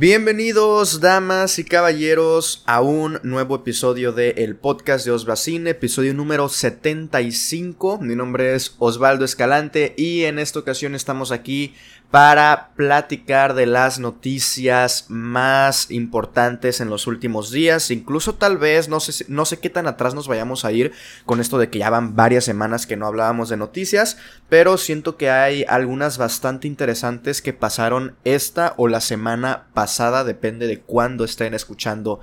Bienvenidos, damas y caballeros, a un nuevo episodio de El Podcast de Osvacine, episodio número 75. Mi nombre es Osvaldo Escalante y en esta ocasión estamos aquí para platicar de las noticias más importantes en los últimos días. Incluso tal vez, no sé, no sé qué tan atrás nos vayamos a ir con esto de que ya van varias semanas que no hablábamos de noticias, pero siento que hay algunas bastante interesantes que pasaron esta o la semana pasada, depende de cuándo estén escuchando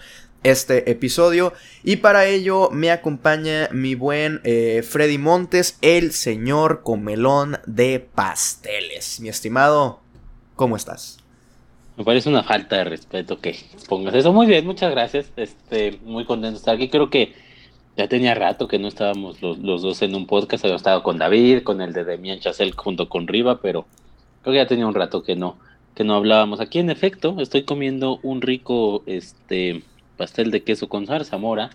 este episodio. Y para ello me acompaña mi buen eh, Freddy Montes, el señor comelón de pasteles. Mi estimado, ¿cómo estás? Me parece una falta de respeto que pongas eso. Muy bien, muchas gracias. Este, muy contento de estar aquí. Creo que ya tenía rato que no estábamos los, dos en un podcast. Había estado con David, con el de Demian Chacel junto con Riva, pero creo que ya tenía un rato que no, que no hablábamos. Aquí, en efecto, estoy comiendo un rico, este, pastel de queso con zarzamora.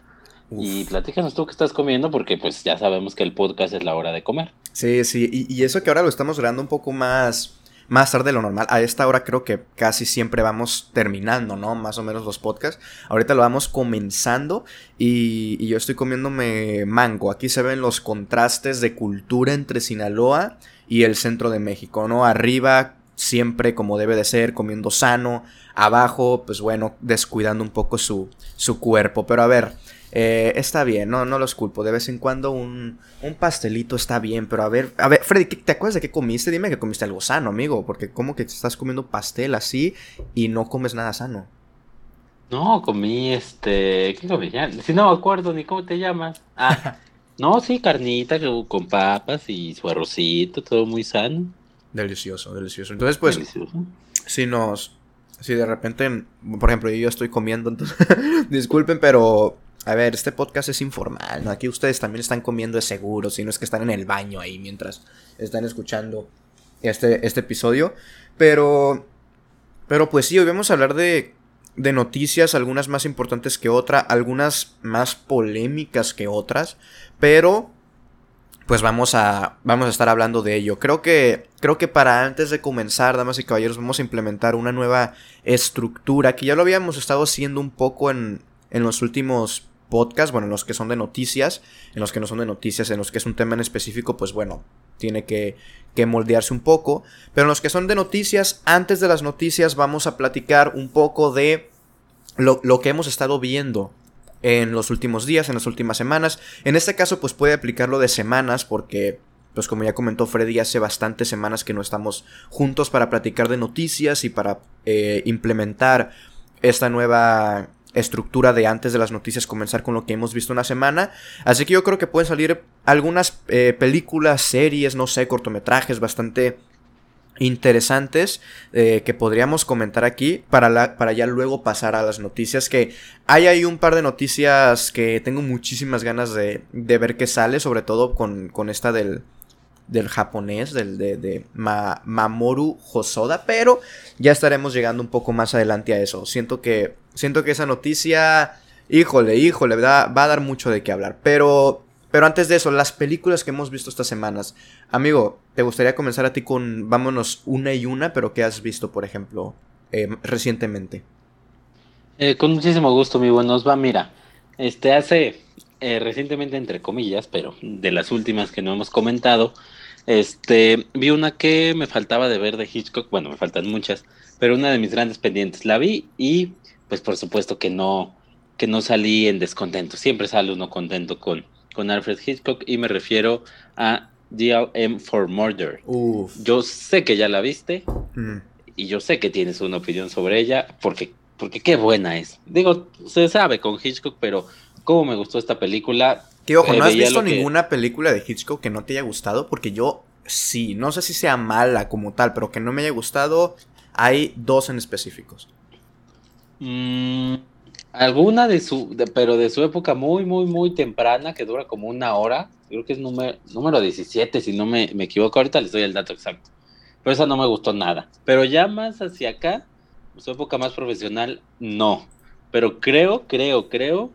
Y platícanos tú qué estás comiendo, porque pues ya sabemos que el podcast es la hora de comer. Sí, sí, y, eso que ahora lo estamos grabando un poco más, más tarde de lo normal. A esta hora creo que casi siempre vamos terminando, ¿no? Más o menos los podcasts. Ahorita lo vamos comenzando y, y yo estoy comiéndome mango. Aquí se ven los contrastes de cultura entre Sinaloa y el centro de México, ¿no? Arriba siempre como debe de ser, comiendo sano, abajo, pues bueno, descuidando un poco su, su cuerpo. Pero a ver, eh, está bien, no, no los culpo. De vez en cuando un, un, pastelito está bien, pero a ver, a ver, Freddy, ¿te acuerdas de qué comiste? Dime que comiste algo sano, amigo, porque como que estás comiendo pastel así y no comes nada sano. No, comí este, ¿qué comí? si no me acuerdo ni cómo te llamas. Ah, no, sí, carnita con papas y su arrocito, todo muy sano. Delicioso, delicioso. Entonces, pues, si nos, si de repente, por ejemplo, yo estoy comiendo, entonces, disculpen, pero, a ver, este podcast es informal, ¿no? Aquí ustedes también están comiendo de seguro, si no es que están en el baño ahí mientras están escuchando este, este episodio. Pero, pero pues sí, hoy vamos a hablar de, de noticias, algunas más importantes que otras, algunas más polémicas que otras, pero pues vamos a, vamos a estar hablando de ello. Creo que, creo que para antes de comenzar, damas y caballeros, vamos a implementar una nueva estructura que ya lo habíamos estado haciendo un poco en, en los últimos podcasts, bueno, en los que son de noticias, en los que no son de noticias, en los que es un tema en específico, pues bueno, tiene que, que moldearse un poco. Pero en los que son de noticias, antes de las noticias vamos a platicar un poco de lo, lo que hemos estado viendo en los últimos días, en las últimas semanas. En este caso, pues puede aplicarlo de semanas porque, pues como ya comentó Freddy, hace bastantes semanas que no estamos juntos para platicar de noticias y para eh, implementar esta nueva estructura de antes de las noticias comenzar con lo que hemos visto una semana. Así que yo creo que pueden salir algunas eh, películas, series, no sé, cortometrajes bastante interesantes eh, que podríamos comentar aquí para, para ya luego pasar a las noticias que hay ahí un par de noticias que tengo muchísimas ganas de, de ver qué sale sobre todo con, con esta del, del japonés del de, de Mamoru Hosoda pero ya estaremos llegando un poco más adelante a eso siento que siento que esa noticia híjole híjole va a dar mucho de qué hablar pero pero antes de eso, las películas que hemos visto estas semanas. Amigo, ¿te gustaría comenzar a ti con, vámonos, una y una, pero qué has visto, por ejemplo, eh, recientemente? Eh, con muchísimo gusto, mi buen va. Mira, este hace eh, recientemente, entre comillas, pero de las últimas que no hemos comentado, este vi una que me faltaba de ver de Hitchcock. Bueno, me faltan muchas, pero una de mis grandes pendientes la vi y, pues, por supuesto que no, que no salí en descontento. Siempre sale uno contento con con Alfred Hitchcock y me refiero a DLM for Murder. Yo sé que ya la viste mm. y yo sé que tienes una opinión sobre ella porque, porque qué buena es. Digo, se sabe con Hitchcock, pero cómo me gustó esta película. Que ojo, no has visto ninguna película de Hitchcock que no te haya gustado porque yo sí, no sé si sea mala como tal, pero que no me haya gustado, hay dos en específicos. Mmm Alguna de su, pero de su época muy, muy, muy temprana, que dura como una hora. Creo que es número, número 17, si no me, equivoco. Ahorita les doy el dato exacto. Pero esa no me gustó nada. Pero ya más hacia acá, su época más profesional, no. Pero creo, creo, creo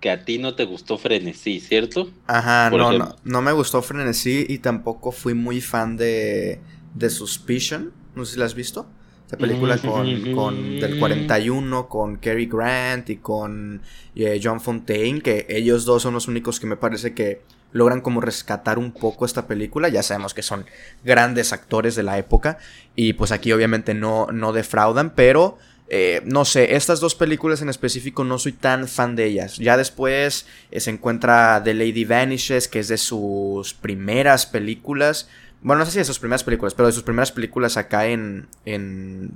que a ti no te gustó Frenesí, ¿cierto? Ajá, no, no, no me gustó Frenesí y tampoco fui muy fan de, de Suspicion. No sé si la has visto. Esta película con, con del 41, con Cary Grant y con eh, John Fontaine, que ellos dos son los únicos que me parece que logran como rescatar un poco esta película. Ya sabemos que son grandes actores de la época y pues aquí obviamente no, no defraudan, pero eh, no sé, estas dos películas en específico no soy tan fan de ellas. Ya después eh, se encuentra The Lady Vanishes, que es de sus primeras películas. Bueno, no sé si de sus primeras películas, pero de sus primeras películas acá en. en.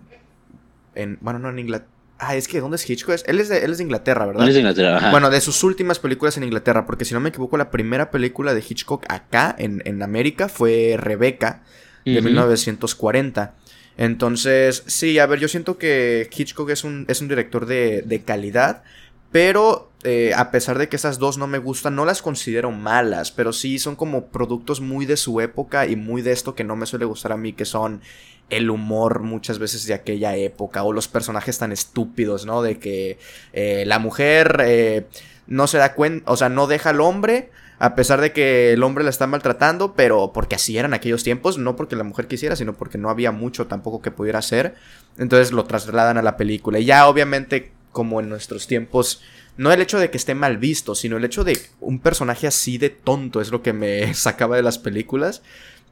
en bueno, no en Inglaterra. Ah, es que ¿dónde es Hitchcock? Él es de, él es de Inglaterra, ¿verdad? Él es de Inglaterra, ajá. Bueno, de sus últimas películas en Inglaterra, porque si no me equivoco, la primera película de Hitchcock acá en, en América fue Rebecca, de 1940. Entonces, sí, a ver, yo siento que Hitchcock es un, es un director de, de calidad, pero eh, a pesar de que esas dos no me gustan, no las considero malas, pero sí son como productos muy de su época y muy de esto que no me suele gustar a mí, que son el humor muchas veces de aquella época o los personajes tan estúpidos, ¿no? De que eh, la mujer eh, no se da cuenta, o sea, no deja al hombre a pesar de que el hombre la está maltratando, pero porque así eran aquellos tiempos, no porque la mujer quisiera, sino porque no había mucho tampoco que pudiera hacer. Entonces lo trasladan a la película. Y ya obviamente, como en nuestros tiempos, no el hecho de que esté mal visto, sino el hecho de un personaje así de tonto es lo que me sacaba de las películas.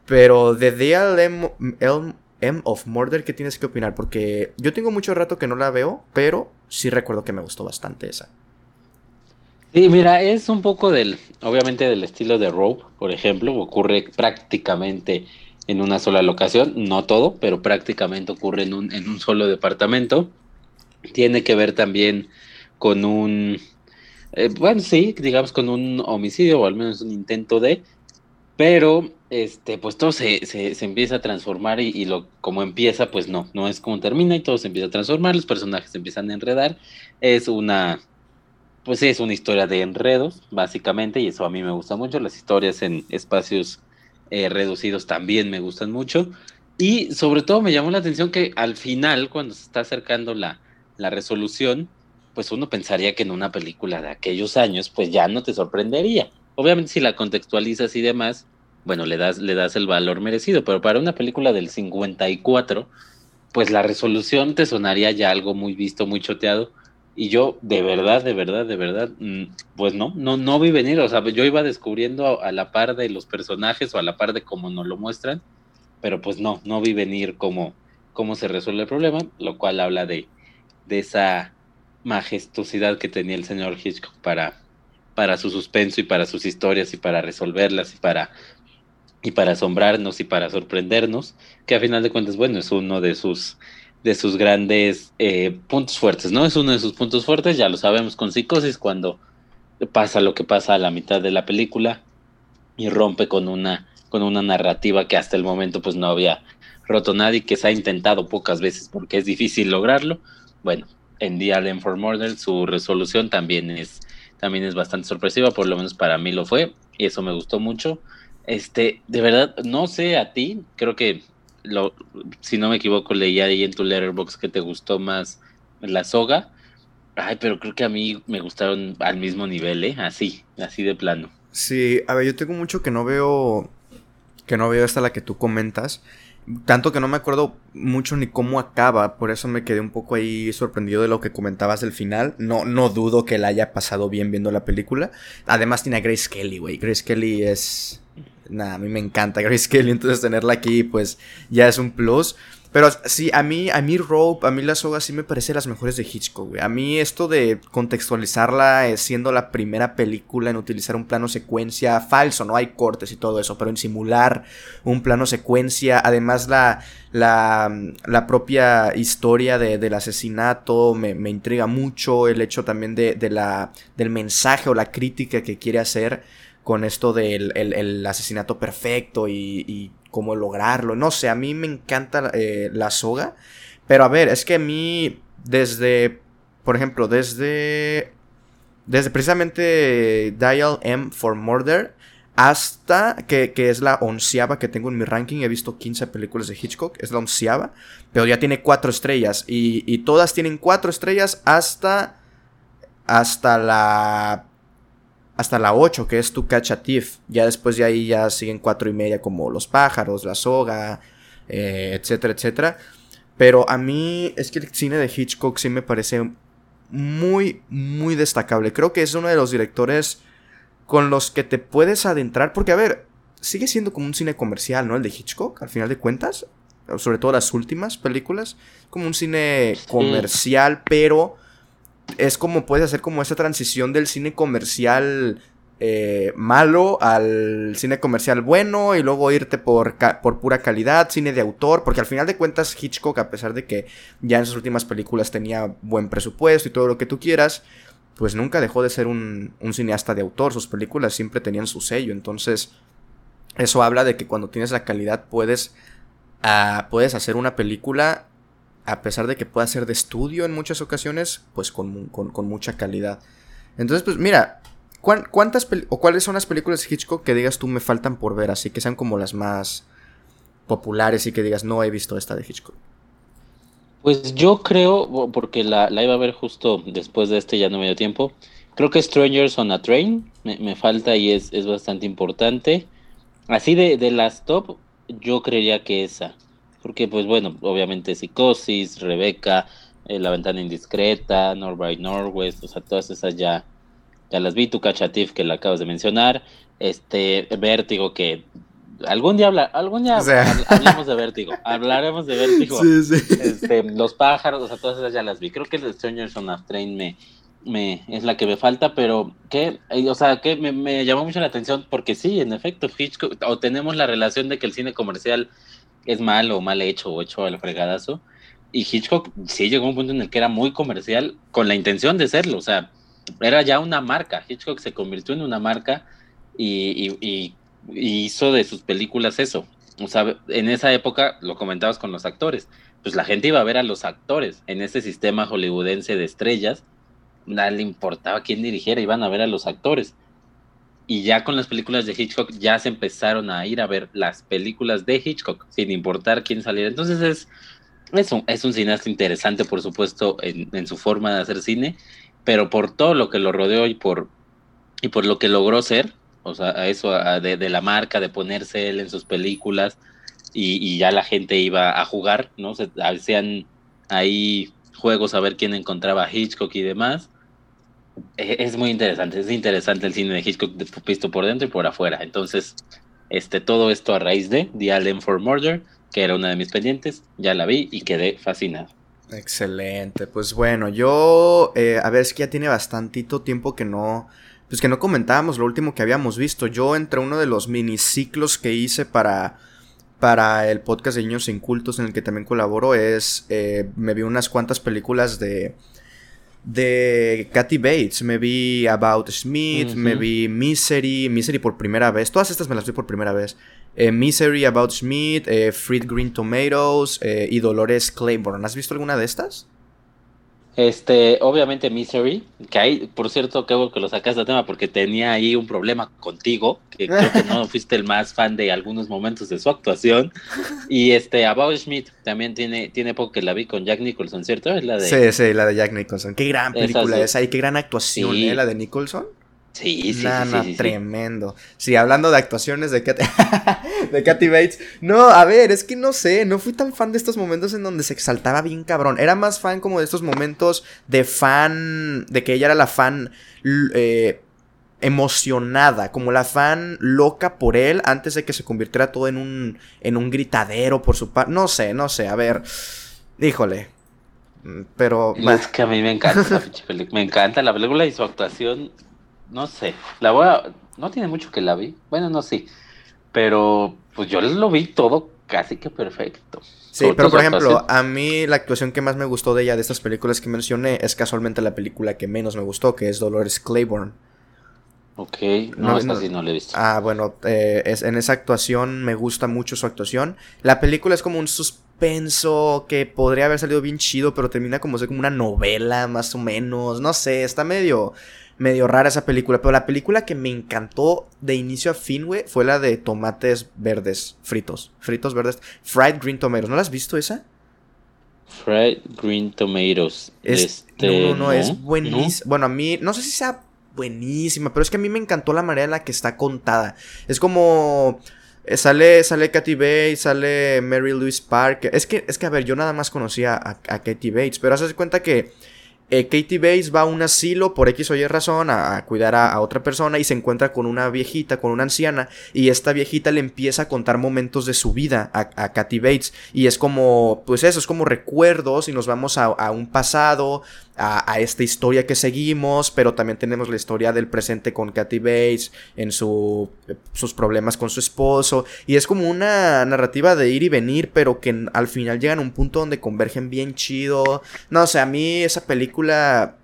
Pero de The M of Murder, ¿qué tienes que opinar? Porque yo tengo mucho rato que no la veo, pero sí recuerdo que me gustó bastante esa. Sí, mira, es un poco del, obviamente del estilo de Rope, por ejemplo, ocurre prácticamente en una sola locación, no todo, pero prácticamente ocurre en un, en un solo departamento. Tiene que ver también con un, eh, bueno, sí, digamos con un homicidio o al menos un intento de, pero este, pues todo se, se, se empieza a transformar y, lo como empieza, pues no, no es como termina y todo se empieza a transformar, los personajes se empiezan a enredar, es una pues sí, es una historia de enredos, básicamente, y eso a mí me gusta mucho. Las historias en espacios eh, reducidos también me gustan mucho. Y sobre todo me llamó la atención que al final, cuando se está acercando la, la resolución, pues uno pensaría que en una película de aquellos años, pues ya no te sorprendería. Obviamente si la contextualizas y demás, bueno, le das, le das el valor merecido, pero para una película del 54, pues la resolución te sonaría ya algo muy visto, muy choteado, y yo, de verdad, de verdad, de verdad, mm, pues no, no, no vi venir. O sea, yo iba descubriendo a, la par de los personajes o a la par de cómo nos lo muestran, pero pues no, no vi venir cómo, cómo se resuelve el problema, lo cual habla de, de esa majestuosidad que tenía el señor Hitchcock para, para su suspenso y para sus historias y para resolverlas y para y para asombrarnos y para sorprendernos, que a final de cuentas, bueno, es uno de sus de sus grandes eh, puntos fuertes, ¿no? Es uno de sus puntos fuertes, ya lo sabemos con Psicosis, cuando pasa lo que pasa a la mitad de la película y rompe con una, con una narrativa que hasta el momento pues no había roto nadie, que se ha intentado pocas veces porque es difícil lograrlo. Bueno, en The Allen for Murder su resolución también es, también es bastante sorpresiva, por lo menos para mí lo fue, y eso me gustó mucho. Este, de verdad, no sé a ti, creo que lo, si no me equivoco, leía ahí en tu letterbox que te gustó más la soga. Ay, pero creo que a mí me gustaron al mismo nivel, ¿eh? Así, así de plano. Sí, a ver, yo tengo mucho que no veo. Que no veo esta la que tú comentas. Tanto que no me acuerdo mucho ni cómo acaba. Por eso me quedé un poco ahí sorprendido de lo que comentabas del final. No, no dudo que la haya pasado bien viendo la película. Además tiene a Grace Kelly, güey. Grace Kelly es nada, a mí me encanta Grace Kelly, entonces tenerla aquí pues ya es un plus. Pero sí, a mí, a mí Rope, a mí la soga sí me parece las mejores de Hitchcock, güey. A mí esto de contextualizarla eh, siendo la primera película en utilizar un plano secuencia falso, no hay cortes y todo eso, pero en simular un plano secuencia, además la, la, la propia historia de, del asesinato me, me, intriga mucho, el hecho también de, de la, del mensaje o la crítica que quiere hacer con esto del el, asesinato perfecto y, cómo lograrlo. No sé, a mí me encanta eh, la soga. Pero a ver, es que a mí desde, por ejemplo, desde, desde precisamente Dial M for Murder hasta que, que, es la onceava que tengo en mi ranking. He visto 15 películas de Hitchcock, es la onceava, pero ya tiene cuatro estrellas y, y todas tienen cuatro estrellas hasta, hasta la hasta la 8, que es Tu Catch a Thief. Ya después de ahí ya siguen cuatro y media como Los Pájaros, La Soga, eh, etcétera, etcétera. Pero a mí es que el cine de Hitchcock sí me parece muy, muy destacable. Creo que es uno de los directores con los que te puedes adentrar. Porque, a ver, sigue siendo como un cine comercial, ¿no? El de Hitchcock, al final de cuentas. Sobre todo las últimas películas. Como un cine comercial, pero es como puedes hacer como esa transición del cine comercial eh, malo al cine comercial bueno y luego irte por, por pura calidad, cine de autor, porque al final de cuentas Hitchcock, a pesar de que ya en sus últimas películas tenía buen presupuesto y todo lo que tú quieras, pues nunca dejó de ser un, un cineasta de autor, sus películas siempre tenían su sello, entonces eso habla de que cuando tienes la calidad puedes, uh, puedes hacer una película a pesar de que pueda ser de estudio en muchas ocasiones, pues con, con, mucha calidad. Entonces, pues mira, ¿Cuántas o cuáles son las películas de Hitchcock que digas tú me faltan por ver, así que sean como las más populares y que digas no he visto esta de Hitchcock? Pues yo creo, porque la, iba a ver justo después de este, ya no me dio tiempo. Creo que Strangers on a Train me, falta y es, es, bastante importante. Así de, de, las top, yo creería que esa. Porque, pues bueno, obviamente Psicosis, Rebeca, eh, La Ventana Indiscreta, North by Northwest, o sea, todas esas ya, ya las vi, tu Cachatif que la acabas de mencionar, este Vértigo que algún día habla, algún día hablamos de Vértigo, hablaremos de Vértigo, Este, los pájaros, o sea, todas esas ya las vi. Creo que el Strangers on a Train me, me es la que me falta, pero que, o sea, que me, me, llamó mucho la atención porque sí, en efecto, Hitchcock, o tenemos la relación de que el cine comercial es malo o mal hecho o hecho al fregadazo. Y Hitchcock sí llegó a un punto en el que era muy comercial con la intención de serlo, o sea, era ya una marca. Hitchcock se convirtió en una marca y, hizo de sus películas eso. O sea, en esa época, lo comentabas con los actores, pues la gente iba a ver a los actores en ese sistema hollywoodense de estrellas. Nada le importaba quién dirigiera, iban a ver a los actores. Y ya con las películas de Hitchcock ya se empezaron a ir a ver las películas de Hitchcock, sin importar quién saliera. Entonces es, es, un, es un cineasta interesante, por supuesto, en, en su forma de hacer cine pero por todo lo que lo rodeó y por, y por lo que logró ser, o sea, a eso de, la marca, de ponerse él en sus películas y, ya la gente iba a jugar, ¿no? Se hacían ahí juegos a ver quién encontraba a Hitchcock y demás. E, es, muy interesante, es interesante el cine de Hitchcock visto por dentro y por afuera. Entonces, este, todo esto a raíz de The Allen for Murder, que era una de mis pendientes, ya la vi y quedé fascinado. Excelente, pues bueno, yo, eh, a ver, es que ya tiene bastantito tiempo que no, pues que no comentábamos lo último que habíamos visto. Yo entre uno de los miniciclos que hice para, para el podcast de Niños Incultos en el que también colaboro es, eh, me vi unas cuantas películas de, de Kathy Bates, me vi About Smith, me vi Misery, Misery por primera vez, todas estas me las vi por primera vez. Eh, Misery, About Smith, eh, Fried Green Tomatoes eh, y Dolores Claiborne. ¿Has visto alguna de estas? Este, obviamente Misery, que hay, por cierto, que que lo sacas de tema porque tenía ahí un problema contigo, que creo que no fuiste el más fan de algunos momentos de su actuación. Y este, About Smith también tiene, tiene poco que la vi con Jack Nicholson, ¿cierto? Es la de... Sí, sí, la de Jack Nicholson. Qué gran película esa y qué gran actuación, ¿eh? La de Nicholson. Sí, sí, sí, tremendo. Sí, hablando de actuaciones de Katy, de Katy Bates. No, a ver, es que no sé, no fui tan fan de estos momentos en donde se exaltaba bien cabrón. Era más fan como de estos momentos de fan, de que ella era la fan eh, emocionada, como la fan loca por él antes de que se convirtiera todo en un, en un gritadero por su parte. No sé, no sé, a ver, híjole. Pero... Es que a mí me encanta Me encanta la película y su actuación no sé, la voy a, no tiene mucho que la vi, bueno, no sí, pero pues yo lo vi todo casi que perfecto. Sí, pero por ejemplo, a mí la actuación que más me gustó de ella de estas películas que mencioné es casualmente la película que menos me gustó, que es Dolores Claiborne. Ok, no, no, no la he visto. Ah, bueno, eh, es, en esa actuación me gusta mucho su actuación. La película es como un suspenso que podría haber salido bien chido, pero termina como, como una novela, más o menos. No sé, está medio medio rara esa película. Pero la película que me encantó de inicio a fin, güey, fue la de tomates verdes fritos. Fritos verdes. Fried Green Tomatoes. ¿No la has visto esa? Fried Green Tomatoes. este, no, no, no, es buenísima. Bueno, a mí, no sé si sea buenísima, pero es que a mí me encantó la manera en la que está contada. Es como Eh, sale, sale Katy Bates, sale Mary Louise Park. Es que, es que, a ver, yo nada más conocía a, a Katy Bates, pero haces cuenta que eh, Katie Bates va a un asilo por X o Y razón a, cuidar a, otra persona y se encuentra con una viejita, con una anciana, y esta viejita le empieza a contar momentos de su vida a, a Katy Bates. Y es como, pues eso, es como recuerdos y nos vamos a, a un pasado, a, esta historia que seguimos, pero también tenemos la historia del presente con Kathy Bates, en su, sus problemas con su esposo, y es como una narrativa de ir y venir, pero que al final llegan a un punto donde convergen bien chido. No, sea, a mí esa película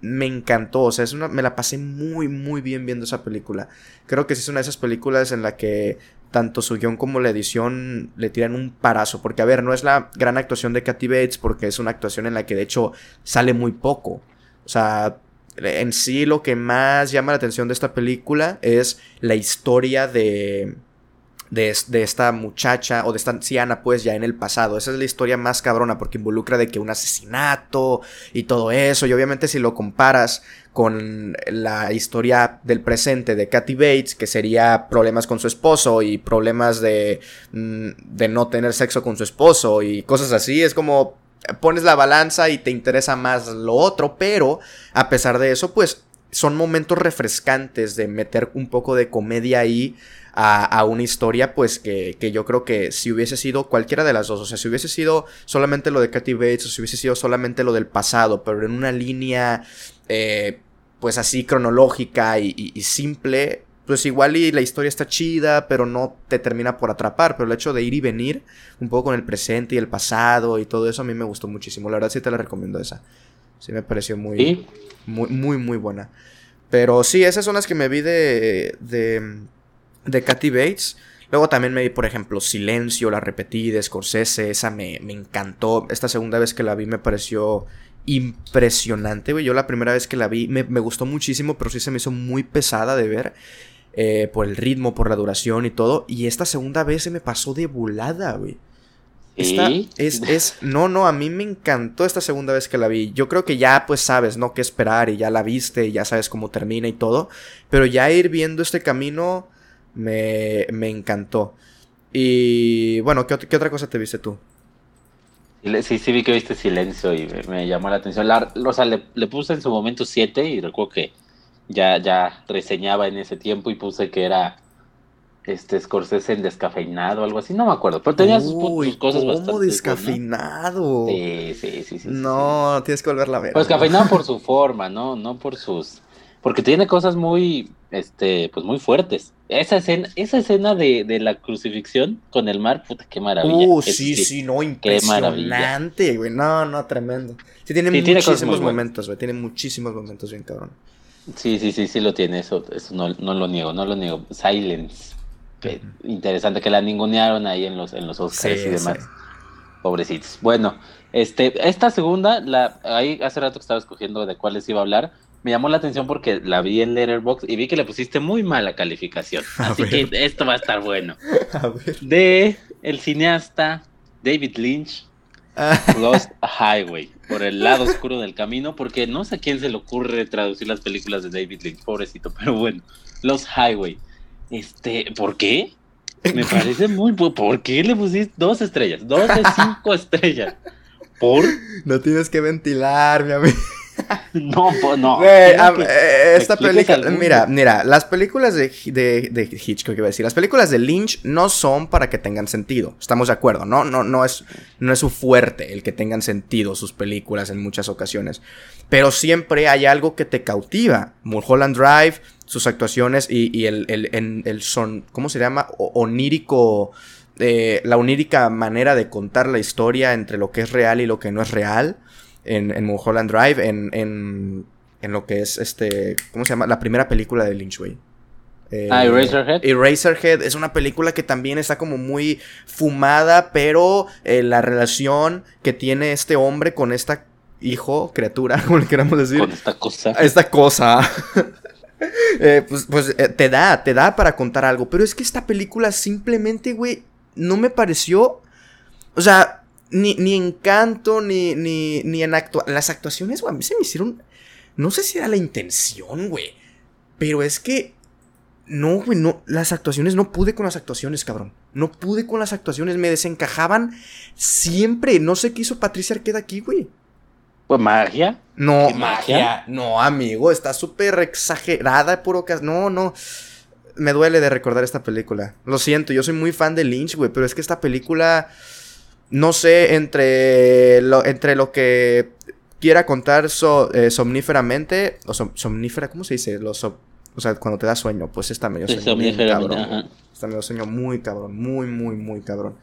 me encantó, o sea, es una, me la pasé muy, muy bien viendo esa película. Creo que es una de esas películas en la que tanto su guion como la edición le tiran un parazo. Porque, a ver, no es la gran actuación de Kathy Bates, porque es una actuación en la que de hecho sale muy poco. O sea, en sí lo que más llama la atención de esta película es la historia de de, esta muchacha o de esta anciana pues ya en el pasado. Esa es la historia más cabrona porque involucra de que un asesinato y todo eso. Y obviamente si lo comparas con la historia del presente de Kathy Bates, que sería problemas con su esposo y problemas de, mm, de no tener sexo con su esposo y cosas así, es como pones la balanza y te interesa más lo otro, pero a pesar de eso, pues son momentos refrescantes de meter un poco de comedia ahí a, una historia, pues que, que, yo creo que si hubiese sido cualquiera de las dos, o sea, si hubiese sido solamente lo de Katy Bates o si hubiese sido solamente lo del pasado, pero en una línea, eh, pues así cronológica y, simple, pues igual y la historia está chida, pero no te termina por atrapar. Pero el hecho de ir y venir un poco con el presente y el pasado y todo eso a mí me gustó muchísimo. La verdad sí te la recomiendo esa. Sí me pareció muy, muy, muy, muy buena. Pero sí, esas son las que me vi de, de, de Kathy Bates. Luego también me vi, por ejemplo, Silencio, la repetí de Scorsese, esa me, me encantó. Esta segunda vez que la vi me pareció impresionante, güey. Yo la primera vez que la vi me, gustó muchísimo, pero sí se me hizo muy pesada de ver. Eh, por el ritmo, por la duración y todo. Y esta segunda vez se me pasó de volada, güey. Esta es, es, no, no, a mí me encantó esta segunda vez que la vi. Yo creo que ya pues sabes, ¿no? Qué esperar y ya la viste y ya sabes cómo termina y todo. Pero ya ir viendo este camino me, me encantó. Y bueno, ¿qué, ¿qué, otra cosa te viste tú? Sí, sí vi que viste silencio y me, llamó la atención. o sea, le, le, puse en su momento 7 y recuerdo que ya, ya reseñaba en ese tiempo y puse que era este Scorsese en descafeinado o algo así, no me acuerdo, pero tenía sus, cosas ¿cómo bastante descafeinado? Sí, sí, sí, sí. No, tienes que volverla a ver. Pues descafeinado por su forma, ¿no? No por sus porque tiene cosas muy este pues muy fuertes. Esa escena, esa escena de, de la crucifixión con el mar, puta, qué maravilla. Uh, sí, sí, no, impresionante, güey. No, no, tremendo. Sí, tiene muchísimos momentos, güey. Tiene muchísimos momentos bien cabrón. Sí, sí, sí, sí lo tiene, eso, eso no, no lo niego, no lo niego. Silence interesante que la ningunearon ahí en los, en los Oscars y demás. Pobrecitos. Bueno, este, esta segunda, la, ahí hace rato que estaba escogiendo de cuáles iba a hablar. Me llamó la atención porque la vi en Letterboxd y vi que le pusiste muy mala calificación. así que esto va a estar bueno. De el cineasta David Lynch, ah. Lost Highway, por el lado oscuro del camino, porque no sé a quién se le ocurre traducir las películas de David Lynch, pobrecito, pero bueno, Lost Highway. Este, ¿por qué? Me parece muy... ¿Por qué le pusiste dos estrellas? Dos de cinco estrellas. ¿Por? No tienes que ventilar, mi amigo. No, pues no. Eh, esta película, mira, mira, las películas de, de, de, Hitchcock, iba a decir, las películas de Lynch no son para que tengan sentido. Estamos de acuerdo, ¿no? No, no, es, no es su fuerte el que tengan sentido sus películas en muchas ocasiones. Pero siempre hay algo que te cautiva. Mulholland Drive, sus actuaciones y, el, el, son, ¿cómo se llama? onírico, eh, la onírica manera de contar la historia entre lo que es real y lo que no es real en, en Mulholland Drive, en, en, en lo que es este, ¿cómo se llama? La primera película de Lynch, güey. Eh, ah, Eraserhead. Eraserhead es una película que también está como muy fumada, pero eh, la relación que tiene este hombre con esta hijo, criatura, como le queramos decir. Con esta cosa. Esta cosa. Eh, pues, pues eh, te da, te da para contar algo. Pero es que esta película simplemente, güey, no me pareció. O sea, ni, ni encanto, ni, ni, ni en actua las actuaciones, güey, a mí se me hicieron. No sé si era la intención, güey. Pero es que No, güey, no. Las actuaciones, no pude con las actuaciones, cabrón. No pude con las actuaciones. Me desencajaban siempre. No sé qué hizo Patricia Arqueda aquí, güey. Pues magia. No, magia? No, amigo. Está súper exagerada, puro No, no. Me duele de recordar esta película. Lo siento, yo soy muy fan de Lynch, güey. Pero es que esta película. No sé, entre lo, entre lo que quiera contar eh, somníferamente. O somnífera, ¿cómo se dice? Los o sea, cuando te da sueño, pues está medio sueño. Cabrón. Está medio sueño muy cabrón. Muy, muy, muy cabrón.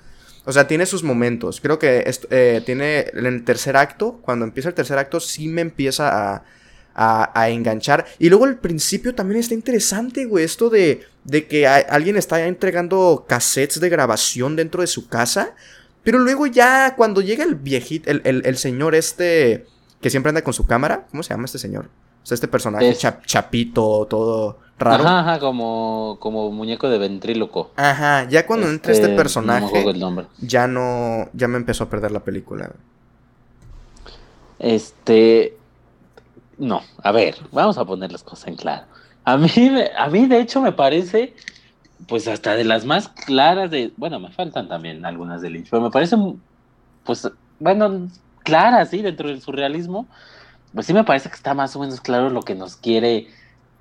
O sea, tiene sus momentos. Creo que eh, tiene en el tercer acto, cuando empieza el tercer acto, sí me empieza a, a, enganchar. Y luego el principio también está interesante, güey. Esto de, de que alguien está entregando cassettes de grabación dentro de su casa. Pero luego ya cuando llega el viejito, el, el, el señor este que siempre anda con su cámara. ¿Cómo se llama este señor? O sea, este personaje chapito, todo raro. Ajá, ajá, como, como muñeco de ventríloco. Ajá, ya cuando entra este, este personaje, ya no, ya me empezó a perder la película. Este, no, a ver, vamos a poner las cosas en claro. A mí, a mí de hecho me parece, pues hasta de las más claras de, bueno, me faltan también algunas de Lynch, pero me parecen, pues, bueno, claras, sí, dentro del surrealismo pues sí me parece que está más o menos claro lo que nos quiere,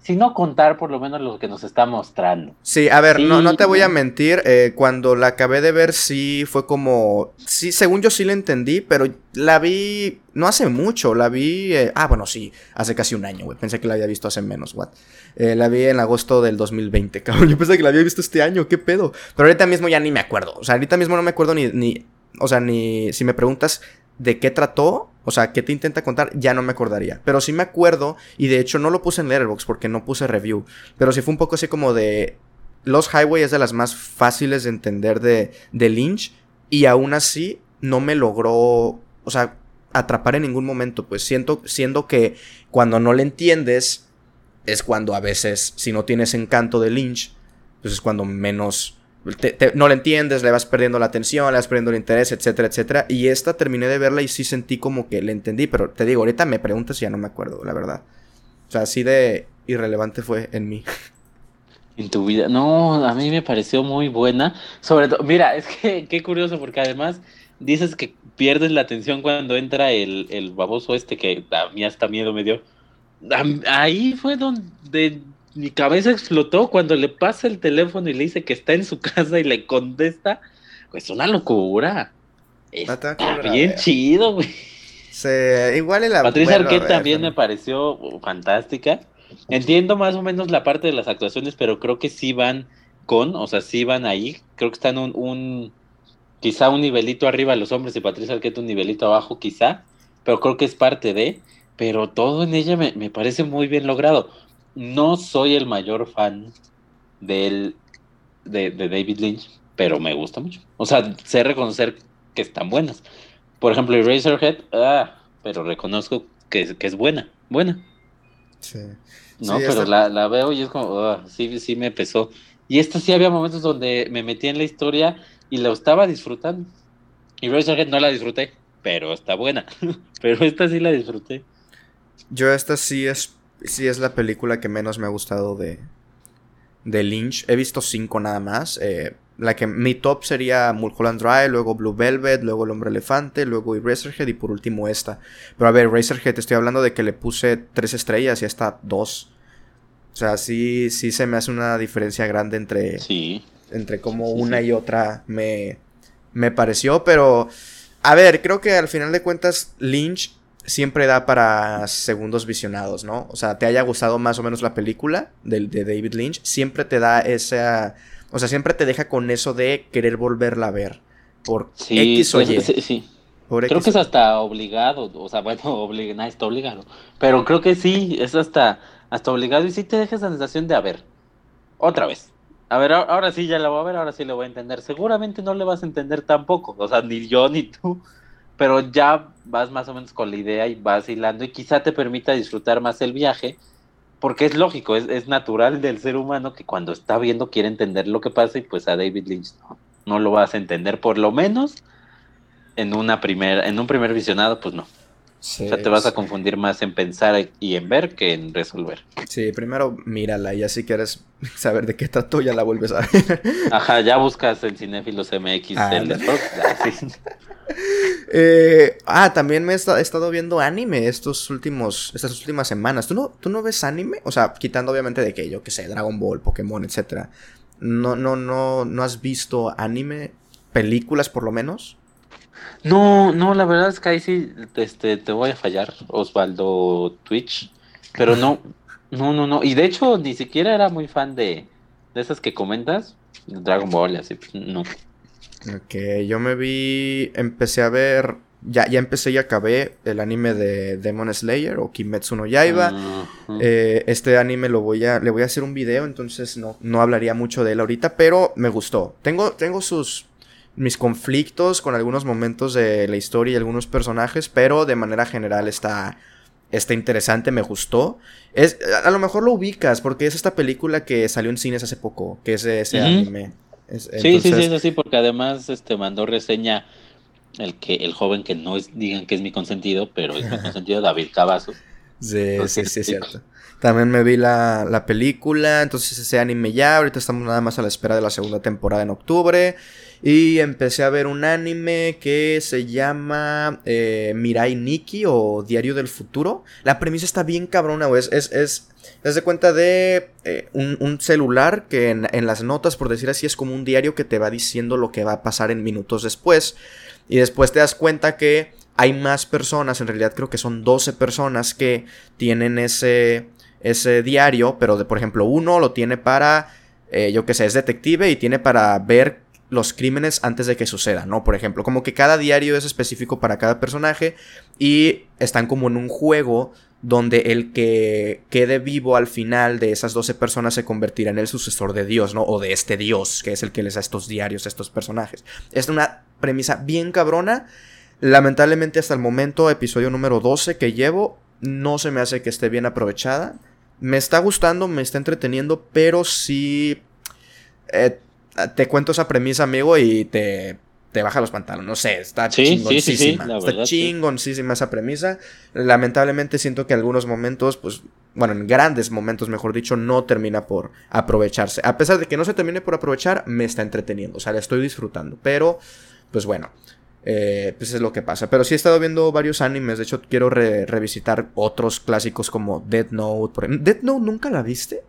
si no contar, por lo menos lo que nos está mostrando. Sí, a ver, no, no te voy a mentir, eh, cuando la acabé de ver sí fue como, sí, según yo sí la entendí, pero la vi no hace mucho, la vi, eh, ah, bueno, sí, hace casi un año, güey, pensé que la había visto hace menos, what. Eh, la vi en agosto del 2020, cabrón, yo pensé que la había visto este año, qué pedo. Pero ahorita mismo ya ni me acuerdo, o sea, ahorita mismo no me acuerdo ni, ni o sea, ni si me preguntas de qué trató, o sea, qué te intenta contar, ya no me acordaría. Pero sí me acuerdo, y de hecho no lo puse en Letterboxd porque no puse review. Pero sí fue un poco así como de. Los Highway es de las más fáciles de entender de, de Lynch. Y aún así no me logró. O sea, atrapar en ningún momento. Pues siento, siendo que cuando no le entiendes. Es cuando a veces, si no tienes encanto de Lynch, pues es cuando menos no le entiendes, le vas perdiendo la atención, le vas perdiendo el interés, etcétera, etcétera. Y esta terminé de verla y sí sentí como que le entendí, pero te digo, ahorita me preguntas y ya no me acuerdo, la verdad. O sea, así de irrelevante fue en mí. En tu vida. No, a mí me pareció muy buena. Sobre todo, mira, es que qué curioso, porque además dices que pierdes la atención cuando entra el, el baboso este que a mí hasta miedo me dio. Ahí fue donde mi cabeza explotó cuando le pasa el teléfono y le dice que está en su casa y le contesta. Pues una locura. Está bien chido, güey. igual en la Patricia Arquette también me pareció fantástica. Entiendo más o menos la parte de las actuaciones, pero creo que sí van con, o sea, sí van ahí. Creo que están un, un quizá un nivelito arriba los hombres y Patricia Arquette un nivelito abajo, quizá, pero creo que es parte de. Pero todo en ella me, me parece muy bien logrado no soy el mayor fan del, de, David Lynch, pero me gusta mucho. O sea, sé reconocer que están buenas. Por ejemplo, Eraserhead, ah, pero reconozco que, que es buena, buena. Sí. No, pero la, veo y es como, ah, sí, sí me pesó. Y esta sí había momentos donde me metí en la historia y la estaba disfrutando. Y Razorhead no la disfruté, pero está buena. pero esta sí la disfruté. Yo esta sí es sí es la película que menos me ha gustado de, de Lynch. He visto cinco nada más. Eh, la que mi top sería Mulholland Drive, luego Blue Velvet, luego El Hombre Elefante, luego Eraserhead y por último esta. Pero a ver, Eraserhead, estoy hablando de que le puse tres estrellas y esta dos. O sea, sí, sí se me hace una diferencia grande entre, sí. entre como una y otra me, me pareció. Pero, a ver, creo que al final de cuentas Lynch siempre da para segundos visionados, ¿no? O sea, te haya gustado más o menos la película de, de David Lynch, siempre te da esa... O sea, siempre te deja con eso de querer volverla a ver. Por X o Y. Sí, creo que es hasta obligado, o sea, bueno, obligado, está obligado. Pero creo que sí, es hasta, hasta obligado y sí te deja esa sensación de, a ver, otra vez. A ver, ahora sí ya la voy a ver, ahora sí le voy a entender. Seguramente no le vas a entender tampoco, o sea, ni yo ni tú pero ya vas más o menos con la idea y vas hilando y quizá te permita disfrutar más el viaje, porque es lógico, es, natural del ser humano que cuando está viendo quiere entender lo que pasa y pues a David Lynch no, no lo vas a entender, por lo menos en, una en un primer visionado, pues no. o sea, te vas a confundir más en pensar y en ver que en resolver. Sí, primero mírala y así quieres saber de qué ya la vuelves a ver. Ajá, ya buscas el Cinéfilos MX ah, del de eh, ah, también me he estado viendo anime estos últimos, estas últimas semanas. ¿Tú no, ¿Tú no ves anime? O sea, quitando obviamente de que yo, que sé, Dragon Ball, Pokémon, etcétera. No, no, no, no has visto anime, películas por lo menos. No, no, la verdad es que ahí sí este, te voy a fallar, Osvaldo Twitch. Pero no, no, no, no. Y de hecho, ni siquiera era muy fan de, de esas que comentas. Dragon Ball, así, pues, no. Ok, yo me vi, empecé a ver, ya, ya empecé y acabé el anime de Demon Slayer o Kimetsu no Yaiba. Eh, este anime lo voy a, le voy a hacer un video, entonces no, no hablaría mucho de él ahorita, pero me gustó. Tengo, tengo sus, mis conflictos con algunos momentos de la historia y algunos personajes, pero de manera general está, está interesante, me gustó. Es, a, lo mejor lo ubicas porque es esta película que salió en cines hace poco, que es ese anime. Sí, sí, sí, es así, porque además este mandó reseña el que el joven que no es, digan que es mi consentido, pero es mi consentido, David Cavazos. Sí, sí, sí, es cierto. También me vi la, la película, entonces ese anime ya, ahorita estamos nada más a la espera de la segunda temporada en octubre. Y empecé a ver un anime que se llama eh, Mirai Nikki o Diario del Futuro. La premisa está bien cabrona, güey. Es, es, es, de cuenta de eh, un, celular que en, las notas, por decir así, es como un diario que te va diciendo lo que va a pasar en minutos después. Y después te das cuenta que hay más personas, en realidad creo que son 12 personas que tienen ese, ese diario, pero de, por ejemplo, uno lo tiene para, eh, yo que sé, es detective y tiene para ver los crímenes antes de que sucedan, ¿no? Por ejemplo, como que cada diario es específico para cada personaje y están como en un juego donde el que quede vivo al final de esas 12 personas se convertirá en el sucesor de Dios, ¿no? O de este Dios, que es el que les da estos diarios a estos personajes. Es una premisa bien cabrona. Lamentablemente hasta el momento, episodio número 12 que llevo, no se me hace que esté bien aprovechada. Me está gustando, me está entreteniendo, pero sí... Eh, te cuento esa premisa, amigo, y te, te baja los pantalones. No sé, está chingoncísima. está chingoncísima esa premisa. Lamentablemente siento que en algunos momentos, pues, bueno, en grandes momentos, mejor dicho, no termina por aprovecharse. A pesar de que no se termine por aprovechar, me está entreteniendo. O sea, la estoy disfrutando. Pero, pues bueno. Eh, pues es lo que pasa. Pero sí he estado viendo varios animes. De hecho, quiero revisitar otros clásicos como Dead Note. ¿Dead Note nunca la viste?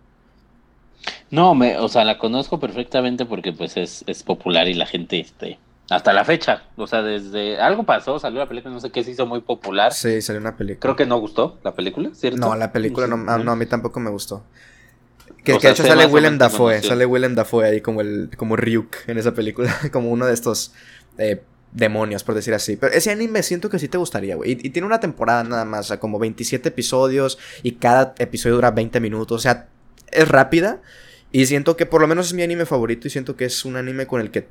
No, me, o sea, la conozco perfectamente porque pues es, es popular y la gente, este, hasta la fecha, o sea, desde algo pasó, salió la película, no sé qué, se hizo muy popular. Sí, salió una película. Creo que no gustó la película, ¿cierto? No, la película no, no, a mí tampoco me gustó. Que, de hecho sale Willem Dafoe, sale Willem Dafoe ahí como el, como Ryuk en esa película, como uno de estos eh, demonios, por decir así. Pero ese anime siento que sí te gustaría, güey. Y, y, tiene una temporada nada más, o sea, como 27 episodios y cada episodio dura 20 minutos, o sea, es rápida. Y siento que por lo menos es mi anime favorito y siento que es un anime con el que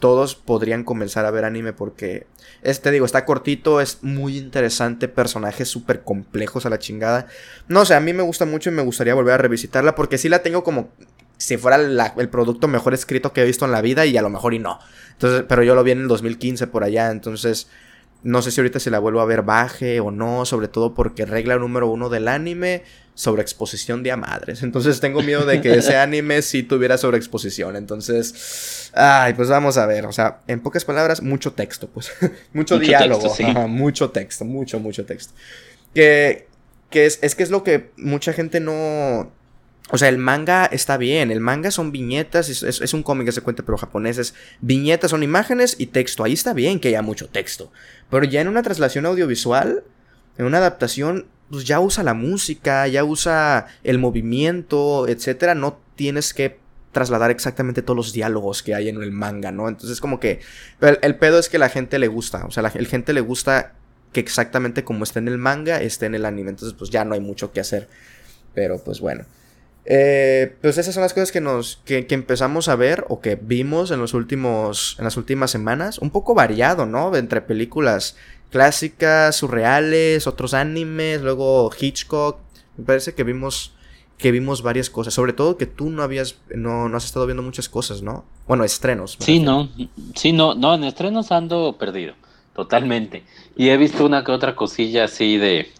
todos podrían comenzar a ver anime porque, este digo, está cortito, es muy interesante, personajes súper complejos a la chingada. No sé, a mí me gusta mucho y me gustaría volver a revisitarla porque sí la tengo como si fuera el producto mejor escrito que he visto en la vida y a lo mejor y no. Entonces, pero yo lo vi en el 2015 por allá, entonces no sé si ahorita se la vuelvo a ver baje o no, sobre todo porque regla número uno del anime, sobreexposición de a madres. Entonces tengo miedo de que ese anime sí tuviera sobreexposición. Entonces, ay, pues vamos a ver. O sea, en pocas palabras, mucho texto, pues. mucho, diálogo. mucho texto, mucho, mucho texto. Que, que es, es que es lo que mucha gente no o sea, el manga está bien, el manga son viñetas, es, un cómic que se cuenta pero japoneses. Viñetas son imágenes y texto, ahí está bien que haya mucho texto. Pero ya en una traslación audiovisual, en una adaptación, pues ya usa la música, ya usa el movimiento, etcétera, no tienes que trasladar exactamente todos los diálogos que hay en el manga, ¿no? Entonces como que el, pedo es que la gente le gusta, o sea, la gente le gusta que exactamente como está en el manga esté en el anime, entonces pues ya no hay mucho que hacer. Pero pues bueno. Eh, pues esas son las cosas que nos que, empezamos a ver o que vimos en los últimos en las últimas semanas. Un poco variado no entre películas clásicas surreales otros animes luego Hitchcock. Me parece que vimos que vimos varias cosas. Sobre todo que tú no habías no, no has estado viendo muchas cosas no bueno estrenos sí no sí no no en estrenos ando perdido totalmente. Y he visto una que otra cosilla así de,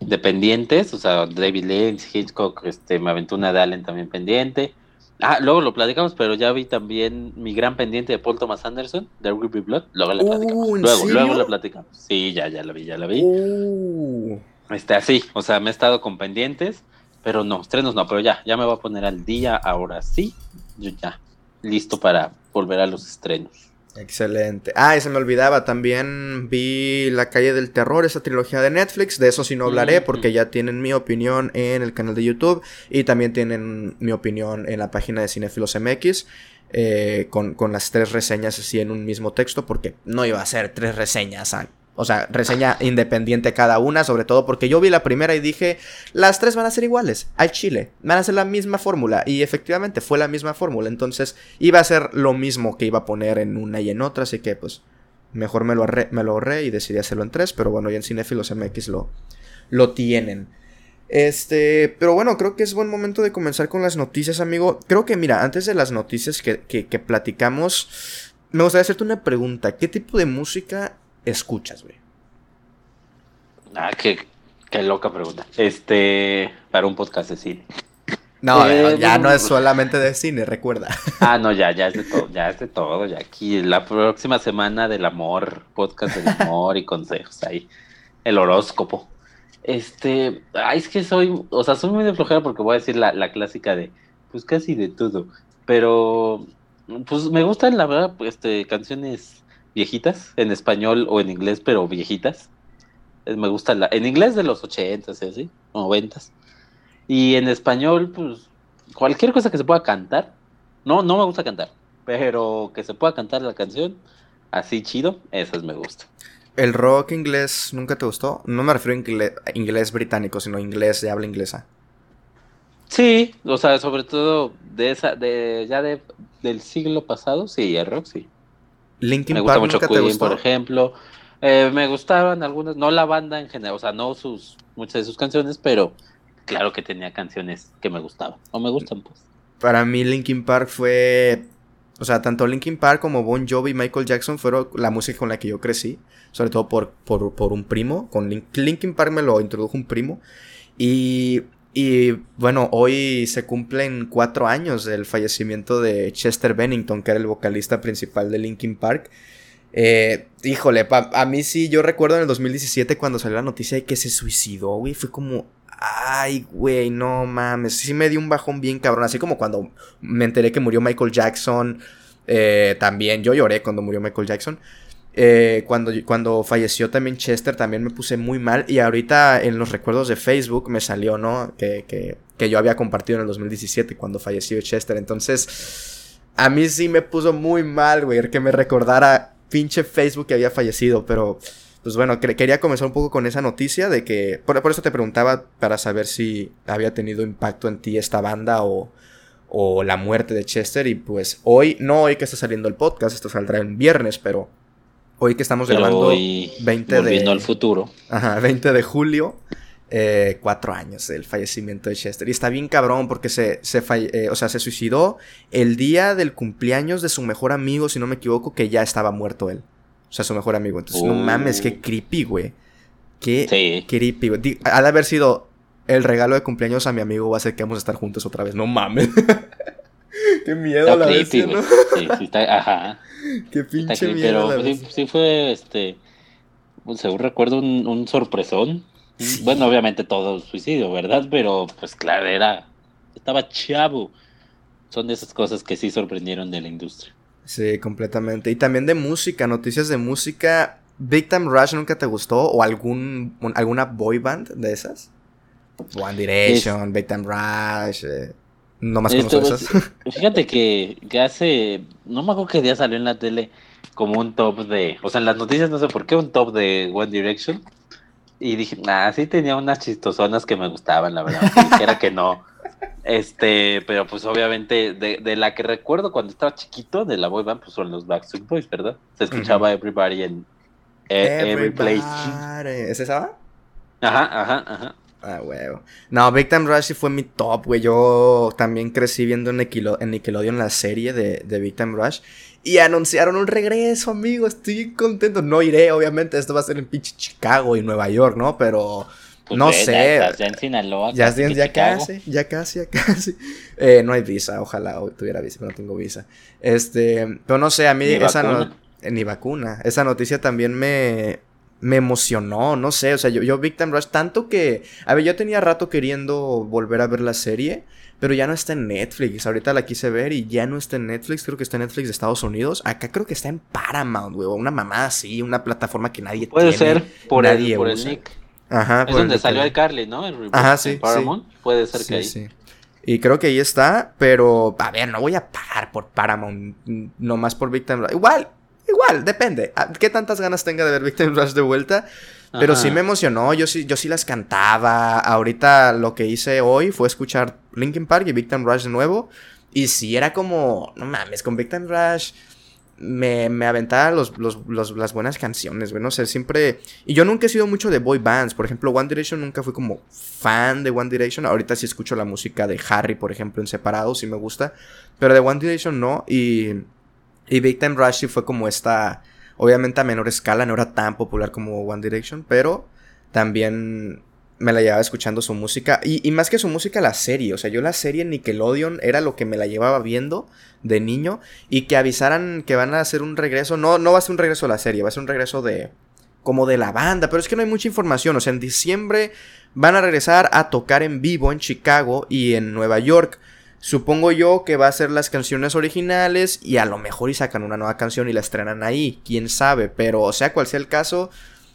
de pendientes, o sea, David Lynch, Hitchcock, este, me aventó una de Allen también pendiente. Ah, luego lo platicamos, pero ya vi también mi gran pendiente de Paul Thomas Anderson, de Will Blood. Luego la platicamos. Uh, luego, luego la platicamos. Sí, ya, ya la vi, ya la vi. Uh. Este, así, o sea, me he estado con pendientes, pero no, estrenos no, pero ya, ya me voy a poner al día, ahora sí, yo ya, listo para volver a los estrenos. Excelente. Ah, y se me olvidaba, también vi La calle del terror, esa trilogía de Netflix, de eso sí no hablaré porque ya tienen mi opinión en el canal de YouTube y también tienen mi opinión en la página de Cinefilos MX. Eh, con, con, las tres reseñas así en un mismo texto porque no iba a ser tres reseñas o sea, reseña independiente cada una, sobre todo porque yo vi la primera y dije, las tres van a ser iguales, al chile, van a ser la misma fórmula. Y efectivamente fue la misma fórmula, entonces iba a ser lo mismo que iba a poner en una y en otra, así que pues mejor me lo, me lo ahorré y decidí hacerlo en tres, pero bueno, ya en Cinefilos MX lo, lo tienen. Este, pero bueno, creo que es buen momento de comenzar con las noticias, amigo. Creo que, mira, antes de las noticias que, que, que platicamos, me gustaría hacerte una pregunta. ¿Qué tipo de música escuchas, güey? Ah, qué, qué loca pregunta. Este, para un podcast de cine. No, eh, ya no es solamente de cine, recuerda. Ah, no, ya, ya es de todo, ya es de todo, ya aquí la próxima semana del amor, podcast del amor y consejos ahí, el horóscopo. Este, ay, es que soy, o sea, soy muy de flojera porque voy a decir la, la clásica de, pues casi de todo, pero, pues me gustan la verdad, este, canciones viejitas, en español o en inglés, pero viejitas. Me gusta la, en inglés de los ochentas, así, noventas. Y en español, pues, cualquier cosa que se pueda cantar. No, no me gusta cantar, pero que se pueda cantar la canción, así chido, esas me gusta. ¿El rock inglés nunca te gustó? No me refiero a inglés, inglés británico, sino inglés de habla inglesa. Sí, o sea, sobre todo de esa, de ya de, del siglo pasado, sí, el rock sí. Linkin me gusta mucho Queen, por ejemplo. Eh, me gustaban algunas, no la banda en general, o sea, no sus muchas de sus canciones, pero claro que tenía canciones que me gustaban, o me gustan pues. Para mí Linkin Park fue, o sea, tanto Linkin Park como Bon Jovi y Michael Jackson fueron la música con la que yo crecí, sobre todo por, por, por un primo, con Linkin Park me lo introdujo un primo y y bueno, hoy se cumplen cuatro años del fallecimiento de Chester Bennington, que era el vocalista principal de Linkin Park. Eh, híjole, a mí sí, yo recuerdo en el 2017 cuando salió la noticia de que se suicidó, güey, fue como, ay, güey, no mames, sí me dio un bajón bien cabrón, así como cuando me enteré que murió Michael Jackson, eh, también yo lloré cuando murió Michael Jackson. Eh, cuando, cuando falleció también Chester, también me puse muy mal. Y ahorita en los recuerdos de Facebook me salió, ¿no? Que, que, que yo había compartido en el 2017 cuando falleció Chester. Entonces, a mí sí me puso muy mal, güey, que me recordara pinche Facebook que había fallecido. Pero, pues bueno, quería comenzar un poco con esa noticia de que. Por, eso te preguntaba para saber si había tenido impacto en ti esta banda o, o la muerte de Chester. Y pues hoy, no hoy que está saliendo el podcast, esto saldrá en viernes, pero Hoy que estamos grabando 20 de... al futuro. Ajá, 20 de julio. Eh, cuatro años del fallecimiento de Chester. Y está bien cabrón porque se, se, eh, o sea, se suicidó el día del cumpleaños de su mejor amigo, si no me equivoco, que ya estaba muerto él. O sea, su mejor amigo. Entonces, no mames, qué uh. creepy, güey. Qué creepy, güey. Ha de haber sido el regalo de cumpleaños a mi amigo va a ser que vamos a estar juntos otra vez. No mames. qué miedo la creepy, Sí, sí, está, ajá. Qué pinche miedo. Pero sí, fue, este, según recuerdo, un, sorpresón. Bueno, obviamente todo suicidio, ¿verdad? Pero pues claro, era, estaba chavo. Son de esas cosas que sí sorprendieron de la industria. Sí, completamente. Y también de música, noticias de música. ¿Big Time Rush nunca te gustó? ¿O algún, alguna boy band de esas? One Direction, Big Time Rush. Eh. No más esas. Fíjate que, que hace. No me acuerdo qué día salió en la tele como un top de. O sea, en las noticias no sé por qué, un top de One Direction. Y dije, ah, sí tenía unas chistosonas que me gustaban, la verdad. Dijera que no. Este, pero pues obviamente, de, de, la que recuerdo cuando estaba chiquito, de la boy band, pues son los Backstreet Boys, ¿verdad? Se escuchaba Everybody en Every Place. ¿Es esa? Ajá, ajá, ajá. Ah, huevo. No, Big Time Rush sí fue mi top, güey. Yo también crecí viendo en, Nickelodeon la serie de, de Big Time Rush. Y anunciaron un regreso, amigo. Estoy contento. No iré, obviamente. Esto va a ser en pinche Chicago y Nueva York, ¿no? Pero. Pues no sé. Ya, en Sinaloa. Ya, ya casi, ya casi, ya casi. Eh, no hay visa. Ojalá tuviera visa, pero no tengo visa. Este. Pero no sé, a mí esa no. Ni vacuna. Esa noticia también me me emocionó, no sé, o sea, yo, yo Big Time Rush, tanto que, a ver, yo tenía rato queriendo volver a ver la serie, pero ya no está en Netflix, ahorita la quise ver y ya no está en Netflix, creo que está en Netflix de Estados Unidos, acá creo que está en Paramount, güey, una mamá así, una plataforma que nadie Puede ser, por, el, por el Nick. Ajá, es donde salió el Carly, ¿no? El Ajá, sí, Paramount, puede ser que ahí. Sí. Y creo que ahí está, pero a ver, no voy a pagar por Paramount, nomás por Big Time Rush. Igual, Igual, depende. Ah, ¿Qué tantas ganas tenga de ver Victim Rush de vuelta? Pero sí me emocionó, yo sí, yo sí las cantaba. Ahorita lo que hice hoy fue escuchar Linkin Park y Victim Rush de nuevo. Y sí era como, no mames, con Victim Rush me, me aventaba los, las buenas canciones, güey. No sé, siempre. Y yo nunca he sido mucho de boy bands. Por ejemplo, One Direction nunca fui como fan de One Direction. Ahorita sí escucho la música de Harry, por ejemplo, en separado, sí me gusta. Pero de One Direction no. Y y Big Time Rush fue como esta, obviamente a menor escala, no era tan popular como One Direction, pero también me la llevaba escuchando su música. Y, más que su música, la serie. O sea, yo la serie Nickelodeon era lo que me la llevaba viendo de niño. Y que avisaran que van a hacer un regreso. No, no va a ser un regreso a la serie, va a ser un regreso de. como de la banda. Pero es que no hay mucha información. O sea, en diciembre van a regresar a tocar en vivo en Chicago y en Nueva York. Supongo yo que va a ser las canciones originales y a lo mejor y sacan una nueva canción y la estrenan ahí, quién sabe, pero sea cual sea el caso,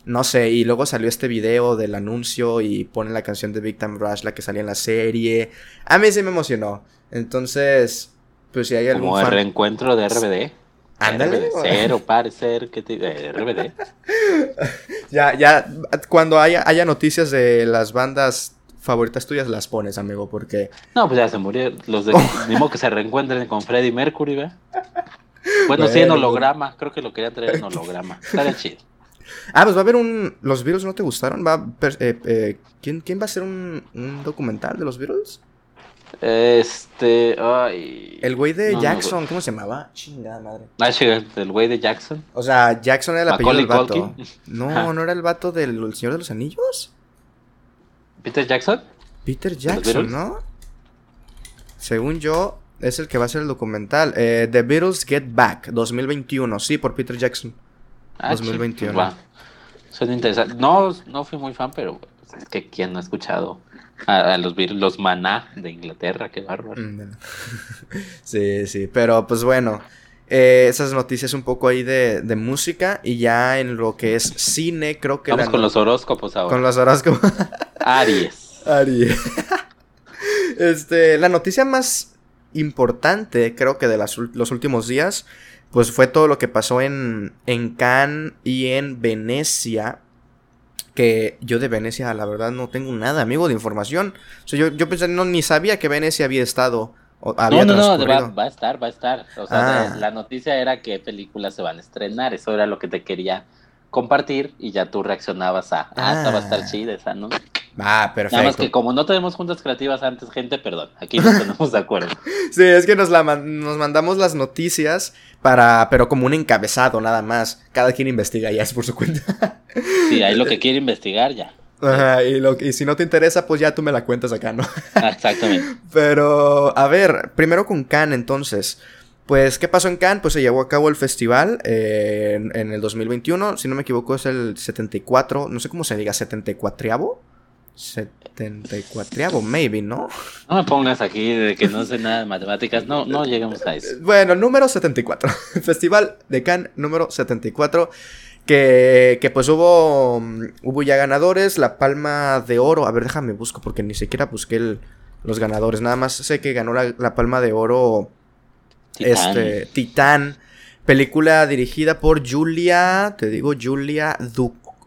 no sé, y luego salió este video del anuncio y ponen la canción de Big Time Rush, la que salía en la serie. A mí sí me emocionó. Entonces, pues si hay algún Como el reencuentro de RBD. Ándale. Cero, parecer, que te... RBD. ya, ya, cuando haya, haya noticias de las bandas favoritas tuyas las pones, amigo, porque... No, pues ya se murieron. Los de... Ni que se reencuentren con Freddie Mercury, ¿ve? Bueno, sí, en holograma. Creo que lo quería traer en holograma. Estaría chido. Ah, pues va a haber un... ¿Los Beatles no te gustaron? ¿Va eh, eh, ¿quién, ¿Quién va a hacer un, un documental de los Beatles? Este. Ay. El güey de Jackson, ¿cómo se llamaba? Chingada madre. Ah, el güey de Jackson. O sea, Jackson era el apellido del vato. No, ¿no era el vato del Señor de los Anillos? ¿Peter Jackson? Peter Jackson, ¿no? Según yo, es el que va a hacer el documental. Eh, The Beatles Get Back, 2021. Sí, por Peter Jackson. Ah, 2021. Va. Suena interesante. No, no fui muy fan, pero es que quien no ha escuchado a, los Beatles, los maná de Inglaterra, qué bárbaro. Mm, sí, sí, pero pues bueno. Eh, esas noticias un poco ahí de, de, música y ya en lo que es cine, creo que... Vamos con los horóscopos ahora. Con los horóscopos. Aries. Aries. este, la noticia más importante, creo que de los últimos días, pues fue todo lo que pasó en, en Cannes y en Venecia. Que yo de Venecia, la verdad, no tengo nada, amigo, de información. O sea, yo, yo pensé, no, ni sabía que Venecia había estado no, no, no, va, a estar, va a estar. O sea, ah. la noticia era que películas se van a estrenar, eso era lo que te quería compartir y ya tú reaccionabas a, ah, esta va a estar ah. chida esa, ¿no? Ah, perfecto. Nada más que como no tenemos juntas creativas antes, gente, perdón, aquí no tenemos de acuerdo. sí, es que nos, la, nos mandamos las noticias para, pero como un encabezado nada más. Cada quien investiga ya es por su cuenta. sí, ahí lo que quiere investigar ya. Ajá, y, lo, y si no te interesa, pues ya tú me la cuentas acá, ¿no? Exactamente. Pero, a ver, primero con Cannes entonces. Pues, ¿qué pasó en Cannes? Pues se llevó a cabo el festival eh, en, el 2021. Si no me equivoco, es el 74, no sé cómo se diga, 74avo. 74avo, maybe, ¿no? No me pongas aquí de que no sé nada de matemáticas. No, no llegamos a eso. Bueno, número 74. Festival de Cannes número 74. Que, que, pues hubo, hubo ya ganadores, la palma de oro, a ver déjame busco porque ni siquiera busqué los ganadores, nada más sé que ganó la, palma de oro Titán. este Titán, película dirigida por Julia, te digo Julia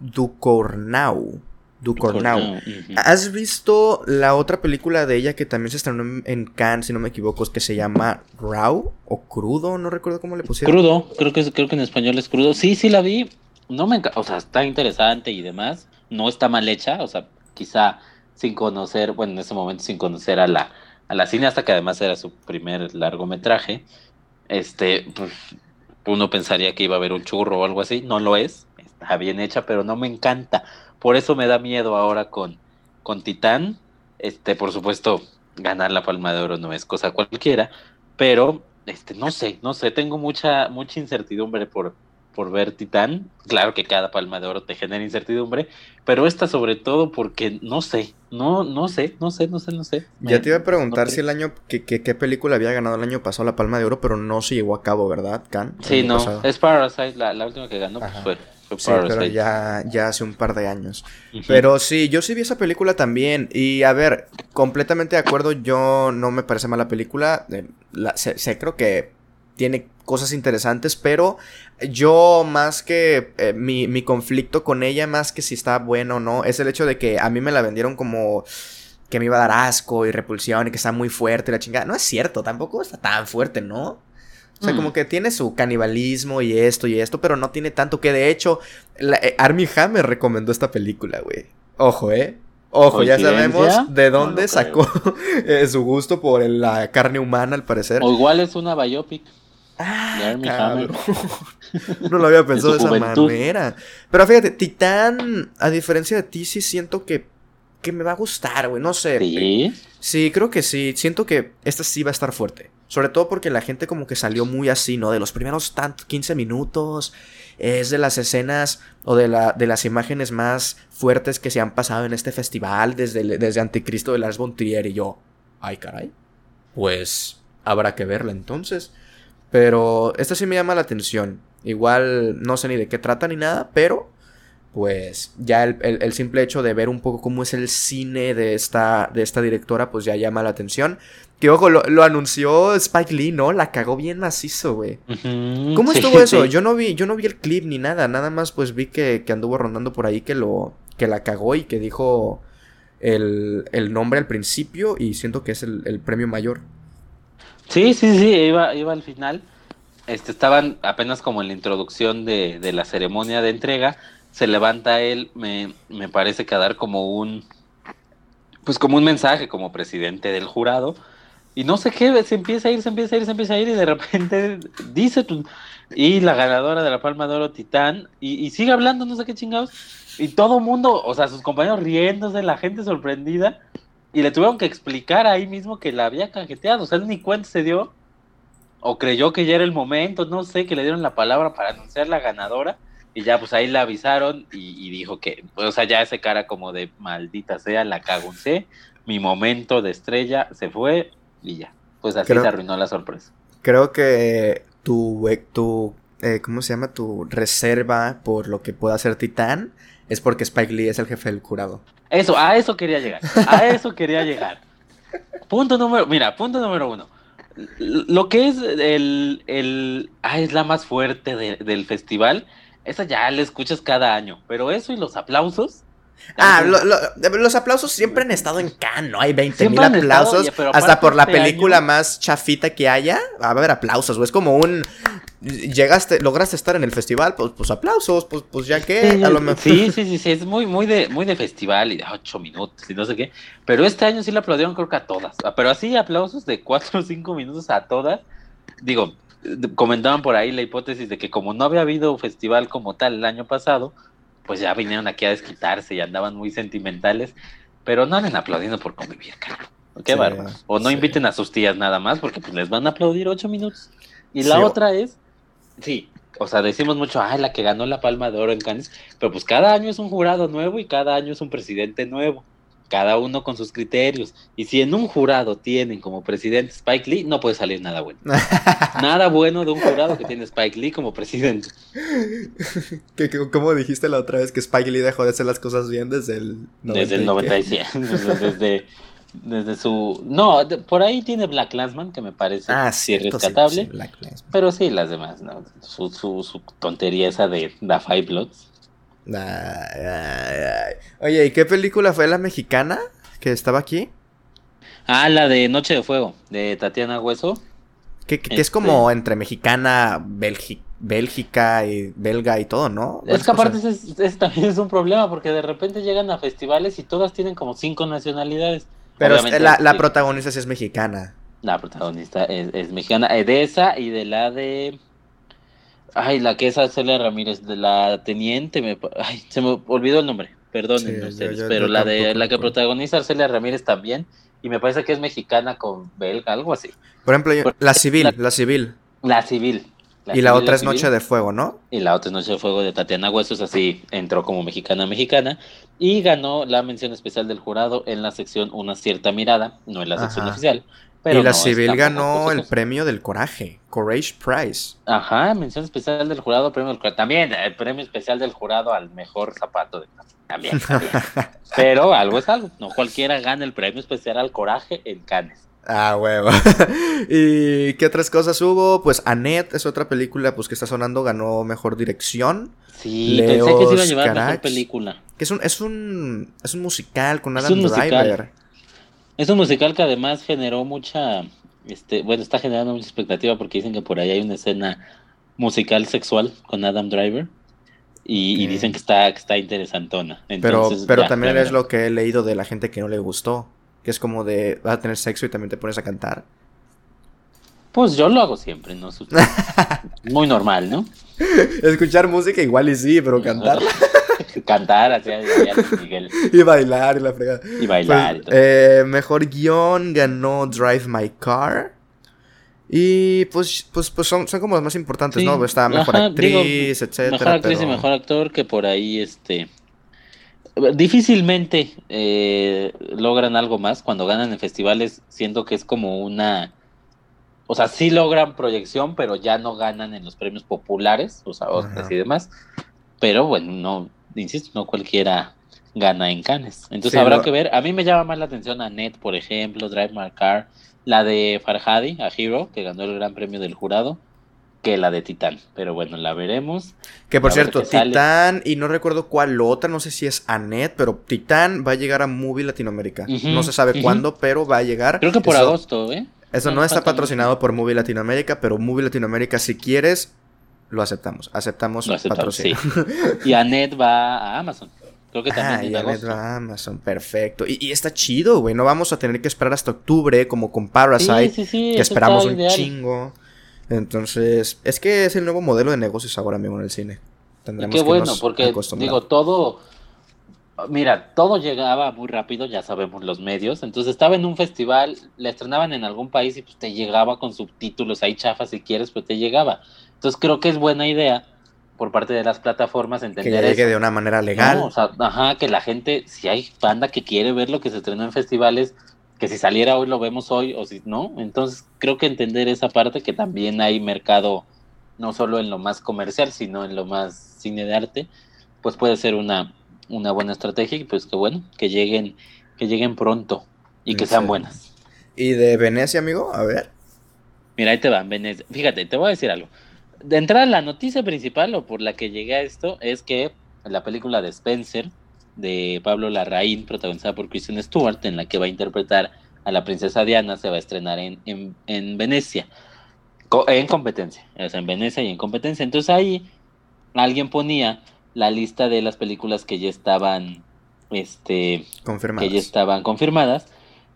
Ducornau. Ducornau. ¿Has visto la otra película de ella que también se estrenó en, Cannes, si no me equivoco, que se llama Raw o Crudo? No recuerdo cómo le pusieron. Crudo, creo que, creo que en español es crudo. Sí, sí la vi no me o sea, está interesante y demás, no está mal hecha, o sea, quizá sin conocer, bueno, en ese momento sin conocer a la, a la cineasta, que además era su primer largometraje, este, pues uno pensaría que iba a haber un churro o algo así, no lo es, está bien hecha, pero no me encanta. Por eso me da miedo ahora con, con Titán. Este, por supuesto, ganar la palma de oro no es cosa cualquiera, pero este, no sé, no sé, tengo mucha, mucha incertidumbre por, por ver Titán. Claro que cada palma de oro te genera incertidumbre, pero esta sobre todo porque no sé, no, no sé, no sé, no sé, no sé. Ya te iba a preguntar si el año, que, qué película había ganado el año pasado la palma de oro, pero no se llevó a cabo, ¿verdad, Can? Sí, no, es Parasite, la, la última que ganó pues, fue. Sí, pero ya, ya hace un par de años. Pero sí, yo sí vi esa película también. Y a ver, completamente de acuerdo, yo no me parece mala película. Eh, sé, creo que tiene cosas interesantes, pero yo más que eh, mi, mi, conflicto con ella, más que si está bueno o no, es el hecho de que a mí me la vendieron como que me iba a dar asco y repulsión y que está muy fuerte la chingada. No es cierto, tampoco está tan fuerte, ¿no? O sea, como mm. que tiene su canibalismo y esto y esto, pero no tiene tanto que de hecho, la, eh, Armie Hammer recomendó esta película, güey. Ojo, ¿eh? Ojo, ya sabemos de dónde sacó eh, su gusto por la carne humana, al parecer. O igual es una biopic. Ah, no lo había pensado de, esa manera. Pero fíjate, Titán, a diferencia de ti, sí siento que, que me va a gustar, güey. No sé. ¿Sí? Sí, creo que sí. Siento que esta sí va a estar fuerte. Sobre todo porque la gente como que salió muy así, ¿no? De los primeros tantos 15 minutos. Es de las escenas o de, la, de las imágenes más fuertes que se han pasado en este festival desde, desde Anticristo de Lars von Trier. Y yo, ay caray. Pues habrá que verla entonces. Pero esta sí me llama la atención. Igual no sé ni de qué trata ni nada, pero pues ya el, simple hecho de ver un poco cómo es el cine de esta, de esta directora, pues ya llama la atención. Que ojo, lo, anunció Spike Lee, ¿no? La cagó bien macizo, güey. ¿Cómo estuvo eso? Yo no vi, yo no vi el clip ni nada, nada más pues vi que, que anduvo rondando por ahí que lo, que la cagó y que dijo el, el nombre al principio y siento que es el, el premio mayor. Sí, sí, sí, iba, iba al final. Este, estaban apenas como en la introducción de, de la ceremonia de entrega. Se levanta él, me, me parece que a dar como un, pues como un mensaje como presidente del jurado. Y no sé qué, se empieza a ir, se empieza a ir, se empieza a ir y de repente dice tu, y la ganadora de la Palma de Oro Titán y, y sigue hablando, no sé qué chingados. Y todo mundo, o sea, sus compañeros riéndose, la gente sorprendida. Y le tuvieron que explicar ahí mismo que la había cajeteado. O sea, él ni cuenta se dio. O creyó que ya era el momento, no sé, que le dieron la palabra para anunciar la ganadora. Y ya, pues ahí le avisaron y, dijo que, o sea, ya ese cara como de maldita sea, la cagoncé. Mi momento de estrella se fue y ya. Pues así se arruinó la sorpresa. Creo que tu, tu eh, ¿cómo se llama? Tu reserva por lo que pueda hacer Titán es porque Spike Lee es el jefe del jurado. Eso, a eso quería llegar. A eso quería llegar. Punto número, mira, punto número uno. Lo que es el, el ah, es la más fuerte del festival, esa ya la escuchas cada año, pero eso y los aplausos. Ah, los aplausos siempre han estado en Cannes, ¿no? Hay 20 mil aplausos. hasta por la este película más chafita que haya, va a haber aplausos, güey. Es como un llegaste, lograste estar en el festival, pues, pues aplausos, pues, pues ya que, a lo mejor. Sí, sí, sí, sí, es muy, muy de, muy de festival y de ocho minutos y no sé qué. Pero este año sí le aplaudieron creo que a todas. Ah, pero así aplausos de cuatro o cinco minutos a todas. Digo, comentaban por ahí la hipótesis de que como no había habido festival como tal el año pasado, pues ya vinieron aquí a desquitarse y andaban muy sentimentales. Pero no anden aplaudiendo por convivir, carajo. Qué O no inviten a sus tías nada más porque pues les van a aplaudir ocho minutos. Y la otra es Sí, o sea, decimos mucho, ay, la que ganó la Palma de Oro en Cannes, pero pues cada año es un jurado nuevo y cada año es un presidente nuevo, cada uno con sus criterios. Y si en un jurado tienen como presidente Spike Lee, no puede salir nada bueno. nada bueno de un jurado que tiene Spike Lee como presidente. ¿Cómo dijiste la otra vez que Spike Lee dejó de hacer las cosas bien desde el Desde el 97, desde desde su. No, por ahí tiene Black Landsman, que me parece ah, sí, rescatable. pero sí, las demás, ¿no? Su, su, su tontería esa de The Five Bloods. Oye, ¿y qué película fue la mexicana que estaba aquí? Ah, la de Noche de Fuego, de Tatiana Hueso. Que, es como este entre mexicana, Bélgica y belga y todo, ¿no? Es que aparte es, también es un problema porque de repente llegan a festivales y todas tienen como cinco nacionalidades. Pero la, la protagonista sí es mexicana. La protagonista es, mexicana, eh, de esa y de la de... Ay, la que es Celia Ramírez, de la teniente, me... Ay, se me olvidó el nombre, perdónenme ustedes, pero la de la que protagoniza Celia Ramírez también, y me parece que es mexicana con belga, algo así. Por ejemplo, la civil, la, civil. La civil. y la otra es Noche de Fuego, ¿no? Y la otra es Noche de Fuego de Tatiana Huesos, así entró como mexicana mexicana y ganó la mención especial del jurado en la sección Una cierta mirada, no en la sección oficial, y la civil ganó el premio del coraje, Courage Prize. Ajá, mención especial del jurado, premio del coraje. También el premio especial del jurado al mejor zapato de también. Pero algo es algo. No cualquiera gana el premio especial al coraje en Cannes. Ah, huevo. ¿Y qué otras cosas hubo? Pues Annette es otra película pues que está sonando, ganó mejor dirección. Sí, pensé que se iba a llevar mejor película. Que es un, es un, es un musical con Adam Driver. Es un musical que además generó mucha, este, bueno, está generando mucha expectativa porque dicen que por ahí hay una escena musical sexual con Adam Driver y, dicen que está, que está interesantona. pero pero también es lo que he leído de la gente que no le gustó, que es como de, vas a tener sexo y también te pones a cantar. Pues yo lo hago siempre, ¿no? Muy normal, ¿no? Escuchar música igual y sí, pero cantarla. Cantar, así, Miguel. Y bailar y la fregada. Y bailar pues, eh, mejor guion ganó Drive My Car. Y pues, pues, pues son, son como los más importantes, ¿no? Está mejor actriz, etcétera. Mejor actriz y mejor actor que por ahí, este. Difícilmente eh, logran algo más cuando ganan en festivales, siento que es como una. O sea, sí logran proyección, pero ya no ganan en los premios populares, o sea, Oscars y demás. Pero bueno, no, insisto, no cualquiera gana en Cannes. Entonces habrá que ver. A mí me llama más la atención a Net, por ejemplo, Drive My Car, la de Farhadi, a Hero, que ganó el gran premio del jurado, que la de Titán. Pero bueno, la veremos. Que por cierto, Titán, y no recuerdo cuál otra, no sé si es Anet, pero Titán va a llegar a Movie Latinoamérica. no se sabe cuándo, pero va a llegar. Creo que por agosto, ¿eh? Eso no, está patrocinado por Movie Latinoamérica, pero Movie Latinoamérica, si quieres, lo aceptamos. Aceptamos, lo patrocinio. Y Anet va a Amazon. Creo que también. Ah, y Anet va a Amazon, perfecto. Y, está chido, güey. No vamos a tener que esperar hasta octubre, como con Parasite, que esperamos un chingo. Entonces, es que es el nuevo modelo de negocios ahora mismo en el cine. Tendremos qué bueno, porque digo, todo. Mira, todo llegaba muy rápido, ya sabemos los medios. Entonces estaba en un festival, la estrenaban en algún país y pues te llegaba con subtítulos ahí chafas si quieres, pues te llegaba. Entonces creo que es buena idea por parte de las plataformas entender que llegue de una manera legal. o sea, ajá, que la gente, si hay banda que quiere ver lo que se estrenó en festivales, que si saliera hoy lo vemos hoy o si no. Entonces creo que entender esa parte que también hay mercado no solo en lo más comercial, sino en lo más cine de arte, pues puede ser una, una buena estrategia y pues que bueno, que lleguen, que lleguen pronto y que sean buenas. ¿Y de Venecia, amigo? A ver. Mira, ahí te van, Venecia. Fíjate, te voy a decir algo de entrada, la noticia principal o por la que llegué a esto es que la película de Spencer, de Pablo Larraín, protagonizada por Kristen Stewart, en la que va a interpretar a la princesa Diana, se va a estrenar en, en, Venecia, en competencia, o sea, en Venecia y en competencia. Entonces ahí alguien ponía la lista de las películas que ya estaban, este, confirmadas. que ya estaban confirmadas,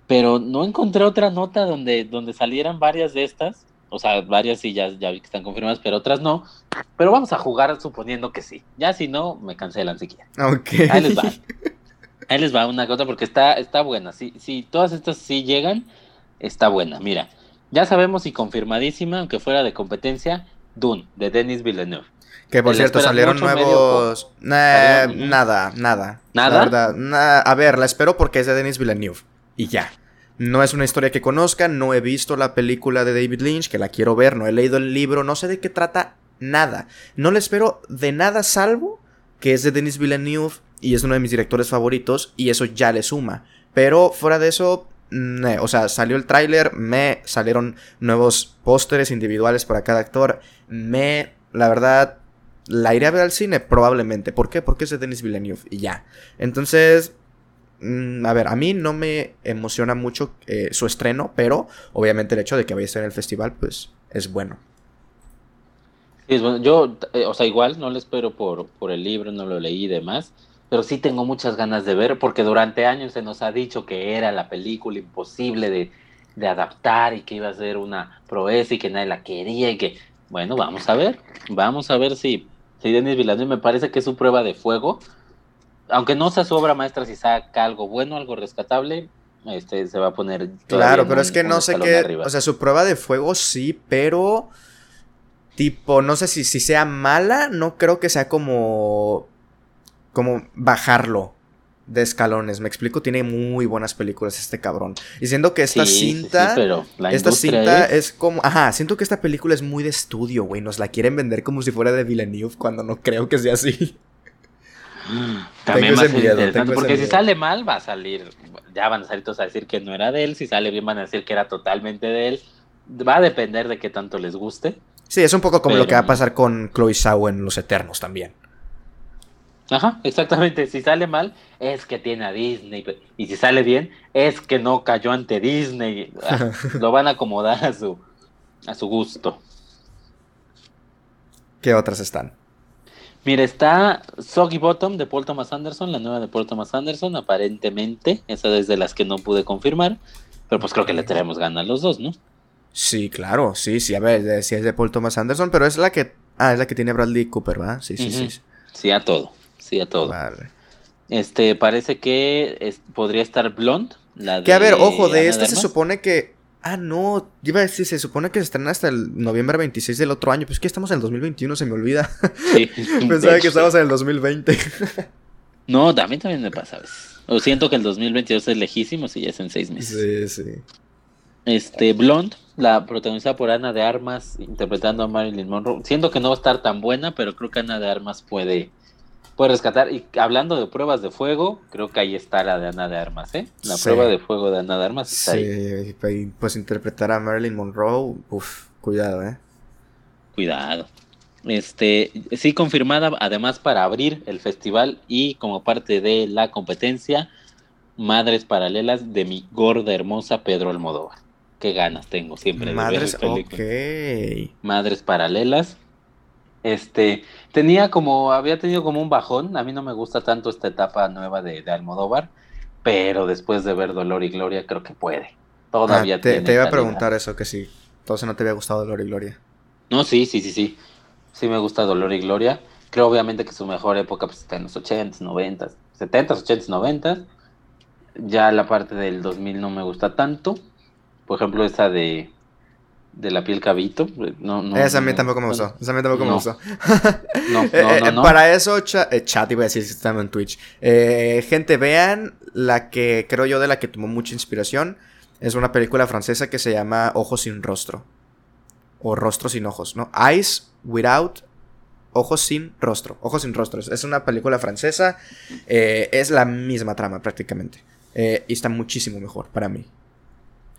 pero no encontré otra nota donde, donde salieran varias de estas o sea, varias sí ya, ya vi que están confirmadas, pero otras no. Pero vamos a jugar suponiendo que sí. Ya si no, me cancelan si quieren. Ok. Ahí les va. Ahí les va una cosa porque está, está buena. Si, si todas estas sí llegan, está buena. Mira, ya sabemos y confirmadísima, aunque fuera de competencia, Dune, de Denis Villeneuve. Que por cierto, salieron nuevos. nada, nada. ¿Nada? A ver, la espero porque es de Denis Villeneuve. Y ya. No es una historia que conozca, no he visto la película de David Lynch, que la quiero ver, no he leído el libro, no sé de qué trata nada. No le espero de nada salvo que es de Denis Villeneuve y es uno de mis directores favoritos y eso ya le suma. Pero fuera de eso, o sea, salió el tráiler, me salieron nuevos pósteres individuales para cada actor, me, la verdad, la iré a ver al cine probablemente. ¿Por qué? Porque es de Denis Villeneuve y ya. Entonces, a ver, a mí no me emociona mucho eh, su estreno, pero obviamente el hecho de que vaya a estar en el festival, pues es bueno. yo, eh, o sea, igual no lo espero por, por el libro, no lo leí y demás, pero sí tengo muchas ganas de ver, porque durante años se nos ha dicho que era la película imposible de, de adaptar y que iba a ser una proeza y que nadie la quería y que, bueno, vamos a ver, vamos a ver si, si Denis Villeneuve me parece que es su prueba de fuego, aunque no sea su obra maestra, si saca algo bueno, algo rescatable, este se va a poner. Claro, pero es que no sé qué. O sea, su prueba de fuego sí, pero. Tipo, no sé si, si sea mala, no creo que sea como como bajarlo de escalones. Me explico, tiene muy buenas películas este cabrón. Y siento que esta cinta. pero esta cinta es... como. Ajá, siento que esta película es muy de estudio, güey. Nos la quieren vender como si fuera de Villeneuve cuando no creo que sea así. También va a ser interesante, porque si sale mal, va a salir. Ya van a salir todos a decir que no era de él. Si sale bien, van a decir que era totalmente de él. Va a depender de qué tanto les guste. Sí, es un poco como lo que va a pasar con Chloe Zhao en Los Eternos también. Ajá, exactamente. Si sale mal, es que tiene a Disney. Y si sale bien, es que no cayó ante Disney. Ah, lo van a acomodar a su, a su gusto. ¿Qué otras están? Mira, está Soggy Bottom de Paul Thomas Anderson, la nueva de Paul Thomas Anderson, aparentemente. Esa es de las que no pude confirmar. Pero pues creo que le tenemos ganas a los dos, ¿no? Sí, claro, sí, sí. A ver, si es de Paul Thomas Anderson, pero es la que. Ah, es la que tiene Bradley Cooper, ¿verdad? Sí, sí, sí. Sí, a todo sí, a todo. Este, parece que podría estar Blonde. La que a ver, ojo, de esta se supone que. Ah, no, iba a decir, se supone que se estrena hasta el noviembre 26 del otro año. Pues que estamos en el 2021, se me olvida. Sí, Pensaba que estábamos en el 2020. no, también también me pasa a veces. O siento que el 2022 es lejísimo si ya es en seis meses. Sí, sí. Este, Blonde, la protagonizada por Ana de Armas, interpretando a Marilyn Monroe. Siento que no va a estar tan buena, pero creo que Ana de Armas puede puede rescatar. Y hablando de pruebas de fuego, creo que ahí está la de Ana de Armas, ¿eh? La prueba de fuego de Ana de Armas está sí, pues interpretar a Marilyn Monroe, uff, cuidado, ¿eh? Cuidado. Este, sí confirmada, además para abrir el festival y como parte de la competencia, Madres Paralelas de mi gorda hermosa Pedro Almodóvar. Qué ganas tengo siempre de Madres, ver Madres Paralelas este, tenía como, había tenido como un bajón. A mí no me gusta tanto esta etapa nueva de, Almodóvar, pero después de ver Dolor y Gloria, creo que puede. Todavía ah, te, te iba a preguntar eso, que sí. Entonces no te había gustado Dolor y Gloria. No, sí, sí, sí, sí. Sí me gusta Dolor y Gloria. Creo obviamente que su mejor época pues, está en los 80s, 90s, 70s, 80s, 90s. Ya la parte del 2000 no me gusta tanto. Por ejemplo, esa de de la piel cabito. No, no, esa a mí tampoco me gustó. Esa a mí tampoco me gustó. no, no, eh, no, Para eso, eh, chat, iba a decir si estamos en Twitch. Eh, gente, vean la que creo yo de la que tomó mucha inspiración. Es una película francesa que se llama Ojos sin rostro. O Rostro sin ojos, ¿no? Eyes without Ojos sin rostro. Ojos sin rostro. Es una película francesa. es la misma trama prácticamente. y está muchísimo mejor para mí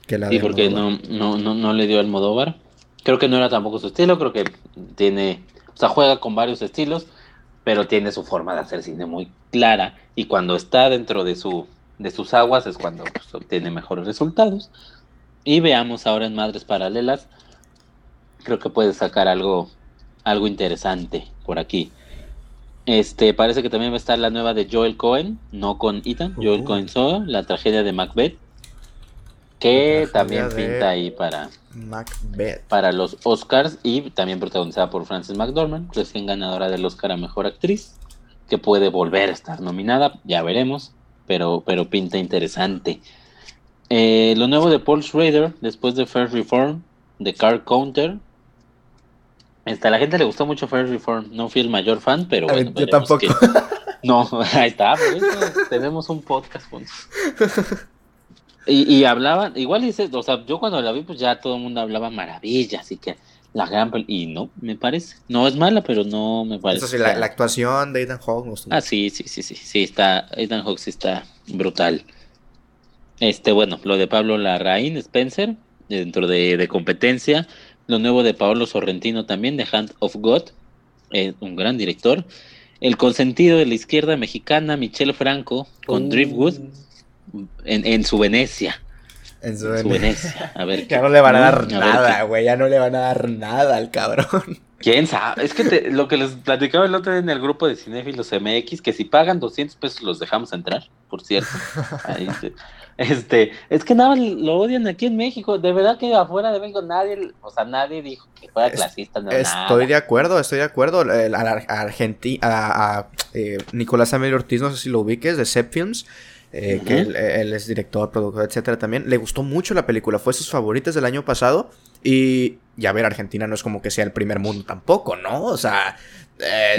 sí, porque no, no, no, no le dio al Modóvar. Creo que no era tampoco su estilo, creo que tiene, o sea, juega con varios estilos, pero tiene su forma de hacer cine muy clara y cuando está dentro de, su, de sus aguas es cuando pues, obtiene mejores resultados. Y veamos ahora en Madres Paralelas, creo que puede sacar algo, algo interesante por aquí. Este, parece que también va a estar la nueva de Joel Cohen, no con Ethan, Joel Cohen solo, la tragedia de Macbeth que también pinta ahí para Macbeth. para los Oscars y también protagonizada por Frances McDormand, recién ganadora del Oscar a Mejor Actriz, que puede volver a estar nominada, ya veremos, pero, pero pinta interesante. Eh, lo nuevo de Paul Schrader, después de Fair Reform, de Car Counter. Este, a la gente le gustó mucho Fair Reform, no fui el mayor fan, pero bueno, yo tampoco. No, ahí está, tenemos un podcast juntos. Y, y hablaban, igual dice, o sea, yo cuando la vi, pues ya todo el mundo hablaba maravillas, así que la gran y no, me parece. No es mala, pero no me parece. Eso sí, la, actuación de Ethan Hawke Ah, sí, sí, sí, sí, sí, está, Ethan Hawke sí está brutal. Este, bueno, lo de Pablo Larraín, Spencer, dentro de, competencia. Lo nuevo de Paolo Sorrentino también, de Hand of God, eh, un gran director. El consentido de la izquierda mexicana, Michelle Franco, con uh. Driftwood en, su Venecia. En su, Venecia. A ver. Ya no le van a dar nada, güey. Ya no le van a dar nada al cabrón. ¿Quién sabe? Es que lo que les platicaba el otro día en el grupo de cinéfilos MX, que si pagan 200 pesos los dejamos entrar, por cierto. este, es que nada lo odian aquí en México. De verdad que afuera de México nadie, o sea, nadie dijo que fuera clasista. estoy de acuerdo, estoy de acuerdo. A, Argentina, a, eh, Nicolás Amelio Ortiz, no sé si lo ubiques, de Films. Eh, que él, es director, productor, etcétera, también. Le gustó mucho la película, fue sus favoritas del año pasado. Y, ya ver, Argentina no es como que sea el primer mundo tampoco, ¿no? O sea.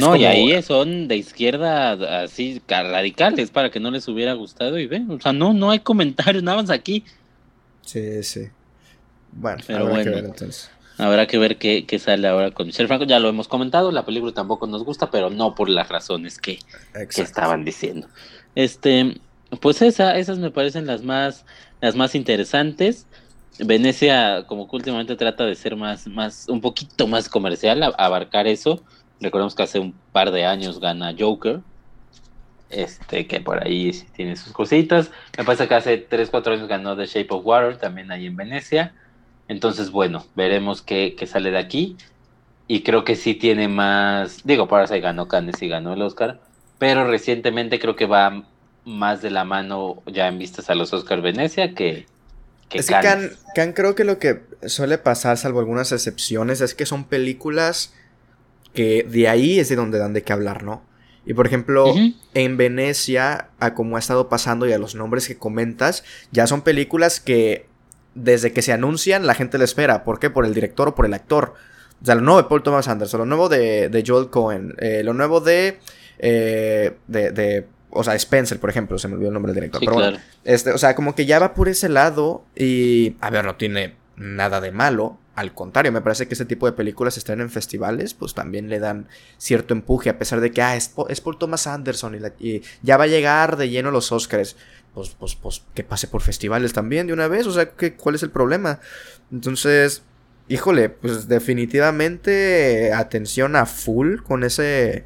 no, y ahí son de izquierda así radicales para que no les hubiera gustado y ven, o sea, no, no hay comentarios, nada más aquí. Sí, sí. Bueno, habrá que ver entonces. Habrá que ver qué, qué, sale ahora con Michelle Franco. Ya lo hemos comentado, la película tampoco nos gusta, pero no por las razones que, que estaban diciendo. Este, pues esa, esas me parecen las más, las más interesantes. Venecia, como que últimamente trata de ser más, más, un poquito más comercial, abarcar eso. Recordemos que hace un par de años gana Joker. Este, que por ahí tiene sus cositas. Me parece que hace 3, 4 años ganó The Shape of Water, también ahí en Venecia. Entonces, bueno, veremos qué, sale de aquí. Y creo que sí tiene más. Digo, para ahí ganó Cannes y ganó el Oscar. Pero recientemente creo que va más de la mano ya en vistas a los Oscar Venecia que, es que Can, creo que lo que suele pasar, salvo algunas excepciones, es que son películas que de ahí es de donde dan de qué hablar, ¿no? Y por ejemplo, en Venecia, a como ha estado pasando y a los nombres que comentas, ya son películas que desde que se anuncian la gente le espera. ¿Por qué? Por el director o por el actor. O sea, lo nuevo de Paul Thomas Anderson, lo nuevo de, Joel Cohen, eh, lo nuevo de, eh, de, de o sea, Spencer, por ejemplo, se me olvidó el nombre del director. pero bueno, este, o sea, como que ya va por ese lado y, a ver, no tiene nada de malo. Al contrario, me parece que ese tipo de películas se están en festivales, pues también le dan cierto empuje, a pesar de que, ah, es, por Thomas Anderson y, ya va a llegar de lleno los Oscars. Pues, pues, pues, que pase por festivales también de una vez, o sea, ¿qué, ¿cuál es el problema? Entonces, híjole, pues definitivamente atención a full con ese,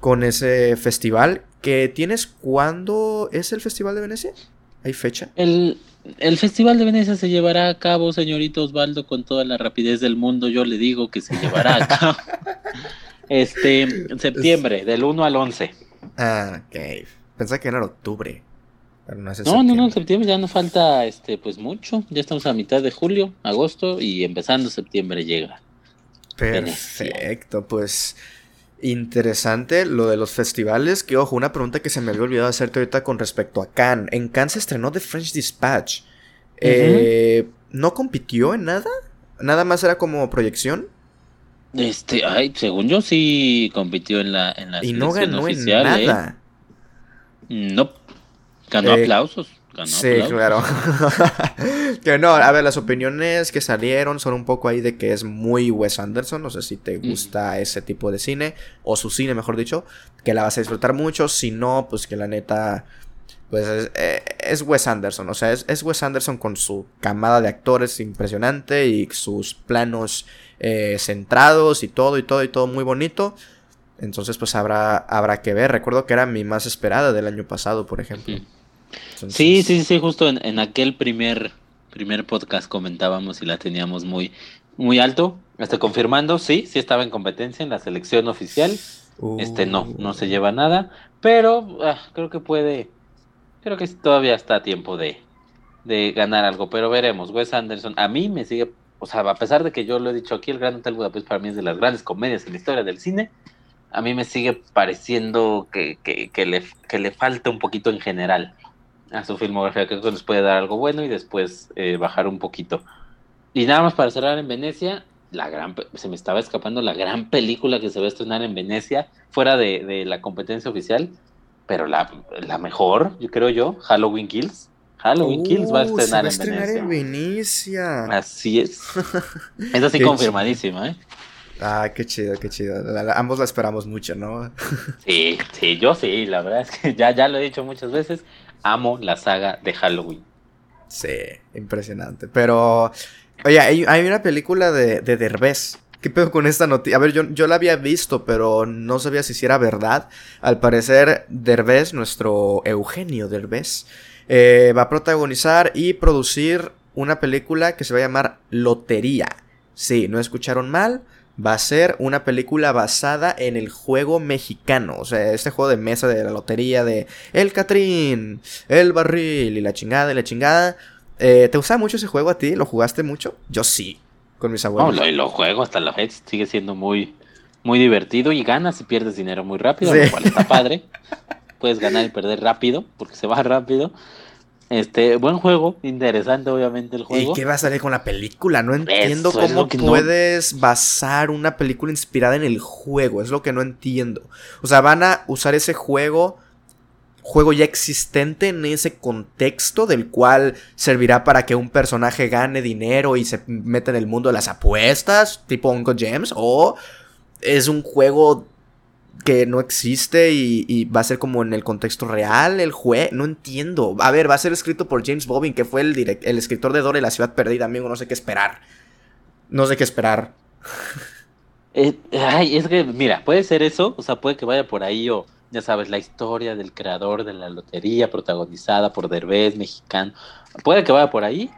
con ese festival que tienes cuándo es el Festival de Venecia? ¿Hay fecha? El, Festival de Venecia se llevará a cabo, señorito Osvaldo, con toda la rapidez del mundo. Yo le digo que se llevará a cabo. este, en septiembre, del 1 al 11. Ah, ok. Pensé que era octubre. no, no, no, en septiembre ya no falta este, pues mucho. Ya estamos a mitad de julio, agosto y empezando septiembre llega. Perfecto, pues Interesante lo de los festivales. Que ojo, una pregunta que se me había olvidado hacerte ahorita con respecto a Cannes. En Cannes se estrenó The French Dispatch. Eh, ¿No compitió en nada? ¿Nada más era como proyección? Este, ay, según yo sí compitió en la, en la y no ganó en ¿eh? nada. No, ganó eh, aplausos sí, claro. que no, a ver, las opiniones que salieron son un poco ahí de que es muy Wes Anderson. No sé si te gusta ese tipo de cine, o su cine, mejor dicho, que la vas a disfrutar mucho. Si no, pues que la neta, pues es, eh, Wes Anderson. O sea, es, es, Wes Anderson con su camada de actores impresionante y sus planos eh, centrados y todo, y todo, y todo muy bonito. Entonces, pues habrá, habrá que ver. Recuerdo que era mi más esperada del año pasado, por ejemplo. Sí, sí, sí, justo en, aquel primer, primer podcast comentábamos y la teníamos muy, muy alto. Hasta confirmando, sí, sí estaba en competencia en la selección oficial. Este no, no se lleva nada. Pero ah, creo que puede, creo que todavía está a tiempo de, de ganar algo. Pero veremos, Wes Anderson, a mí me sigue, o sea, a pesar de que yo lo he dicho aquí, el Gran Hotel Budapest para mí es de las grandes comedias en la historia del cine. A mí me sigue pareciendo que, que, que le, que le falta un poquito en general a su filmografía, creo que nos puede dar algo bueno y después eh, bajar un poquito. Y nada más para cerrar en Venecia, la gran, se me estaba escapando la gran película que se va a estrenar en Venecia, fuera de, la competencia oficial, pero la, mejor, yo creo yo, Halloween Kills. Halloween Kills va a uh, estrenar, en, Venecia. Así es. es así confirmadísima, ¿eh? Ah, qué chido, qué chido. ambos la esperamos mucho, ¿no? sí, sí, yo sí, la verdad es que ya, ya lo he dicho muchas veces amo la saga de Halloween. Sí, impresionante. Pero, oye, hay, una película de, de Derbez. ¿Qué pedo con esta noticia? A ver, yo, yo la había visto, pero no sabía si era verdad. Al parecer, Derbez, nuestro Eugenio Derbez, eh, va a protagonizar y producir una película que se va a llamar Lotería. Sí, no escucharon mal. Va a ser una película basada en el juego mexicano. O sea, este juego de mesa de la lotería de El Catrín, El Barril y la chingada y la chingada. Eh, ¿Te gusta mucho ese juego a ti? ¿Lo jugaste mucho? Yo sí, con mis abuelos. No, lo, juego hasta la fecha, sigue siendo muy, muy divertido y ganas y pierdes dinero muy rápido, lo cual está padre. Puedes ganar y perder rápido, porque se va rápido. Este, buen juego, interesante obviamente el juego. ¿Y qué va a salir con la película? No entiendo cómo puedes basar una película inspirada en el juego, es lo que no entiendo. O sea, van a usar ese juego, juego ya existente en ese contexto del cual servirá para que un personaje gane dinero y se meta en el mundo de las apuestas, tipo Uncle James, o es un juego que no existe y, va a ser como en el contexto real el juego. No entiendo. A ver, va a ser escrito por James Bobbin, que fue el, el escritor de Dora y la ciudad perdida, amigo. No sé qué esperar. No sé qué esperar. Eh, ay, es que, mira, puede ser eso. O sea, puede que vaya por ahí o, ya sabes, la historia del creador de la lotería protagonizada por Derbez, mexicano. Puede que vaya por ahí.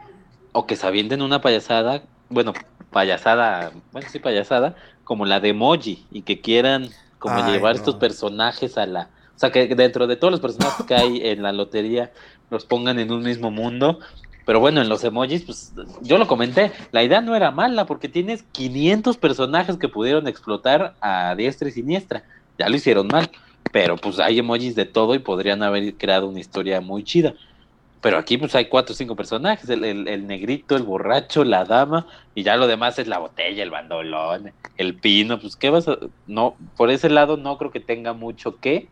O que se avienten una payasada. Bueno, payasada. Bueno, sí, payasada. Como la de Emoji. Y que quieran como llevar estos personajes a la... O sea, que dentro de todos los personajes que hay en la lotería los pongan en un mismo mundo. Pero bueno, en los emojis, pues yo lo comenté, la idea no era mala porque tienes 500 personajes que pudieron explotar a diestra y siniestra. Ya lo hicieron mal, pero pues hay emojis de todo y podrían haber creado una historia muy chida. Pero aquí pues hay cuatro o cinco personajes, el, negrito, el borracho, la dama, y ya lo demás es la botella, el bandolón, el pino, pues qué vas a... No, por ese lado no creo que tenga mucho que.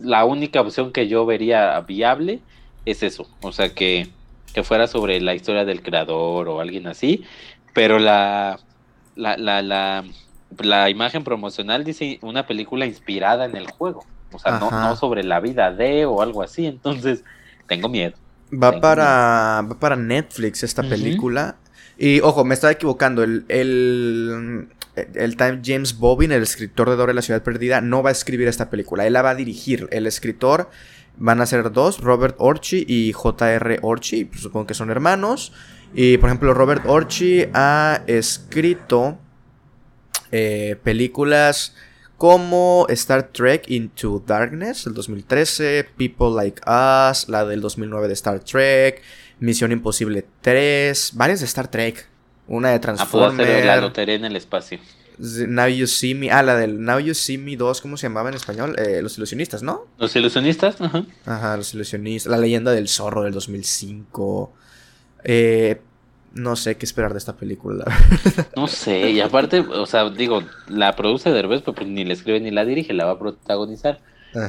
La única opción que yo vería viable es eso, o sea que, que fuera sobre la historia del creador o alguien así, pero la, la, la, la, la imagen promocional dice una película inspirada en el juego, o sea, no, no sobre la vida de o algo así, entonces tengo miedo. Va, para, para Netflix esta película. Y ojo, me estaba equivocando. El, el, el Time James Bobbin, el escritor de Dora y la Ciudad Perdida, no va a escribir esta película. Él la va a dirigir. El escritor van a ser dos, Robert Orchi y J.R. Orchi. Pues, supongo que son hermanos. Y por ejemplo, Robert Orchi ha escrito eh, películas como Star Trek Into Darkness del 2013, People Like Us, la del 2009 de Star Trek, Misión Imposible 3, varias de Star Trek, una de ah, Transformers. la lotería en el espacio. Now You See Me, ah, la del Now You See Me 2, ¿cómo se llamaba en español? Eh, los ilusionistas, ¿no? Los ilusionistas, ajá. Ajá, los ilusionistas. La leyenda del zorro del 2005. Eh, no sé qué esperar de esta película. no sé, y aparte, o sea, digo, la produce Derbez, pero pues ni la escribe ni la dirige, la va a protagonizar.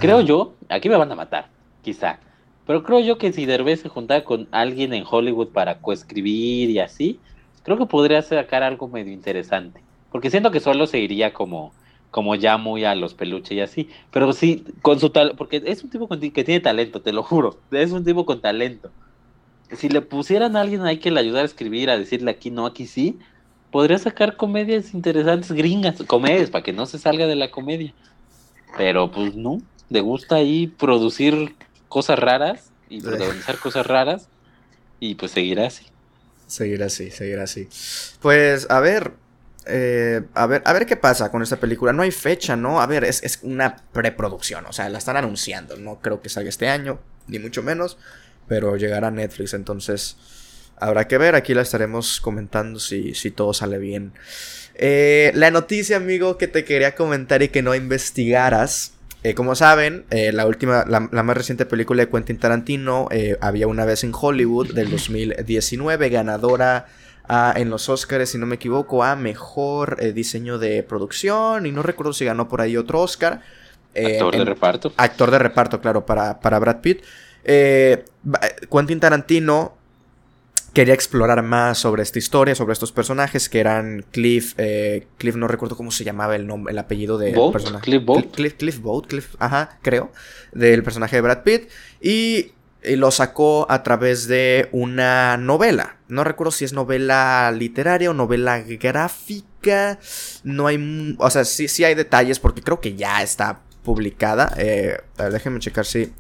Creo yo, aquí me van a matar, quizá. Pero creo yo que si Derbez se juntara con alguien en Hollywood para coescribir y así, creo que podría sacar algo medio interesante. Porque siento que solo se iría como, como ya muy a los peluches y así. Pero sí, con su tal, porque es un tipo que tiene talento, te lo juro. Es un tipo con talento si le pusieran a alguien ahí que le ayudara a escribir, a decirle aquí no, aquí sí, podría sacar comedias interesantes gringas, comedias, para que no se salga de la comedia. Pero pues no, le gusta ahí producir cosas raras y protagonizar cosas raras y pues seguirá así. Seguirá así, seguirá así. Pues a ver, eh, a ver, a ver qué pasa con esta película. No hay fecha, ¿no? A ver, es, es una preproducción, o sea, la están anunciando. No creo que salga este año, ni mucho menos pero llegará a Netflix, entonces habrá que ver, aquí la estaremos comentando si, si todo sale bien. Eh, la noticia, amigo, que te quería comentar y que no investigaras. Eh, como saben, eh, la última, la, más reciente película de Quentin Tarantino, había una vez en Hollywood del 2019, ganadora en los Oscars, si no me equivoco, a mejor diseño de producción. Y no recuerdo si ganó por ahí otro Oscar. actor de reparto. Actor de reparto, claro, para, para Brad Pitt. Eh, Quentin Tarantino quería explorar más sobre esta historia, sobre estos personajes que eran Cliff, eh, Cliff no recuerdo cómo se llamaba el nombre, el apellido del personaje. Cliff Boat. Cliff, Cliff Boat, Cliff, ajá, creo, del personaje de Brad Pitt y, lo sacó a través de una novela. No recuerdo si es novela literaria o novela gráfica. No hay, o sea, sí, sí hay detalles porque creo que ya está publicada. Eh, a ver, déjenme checar si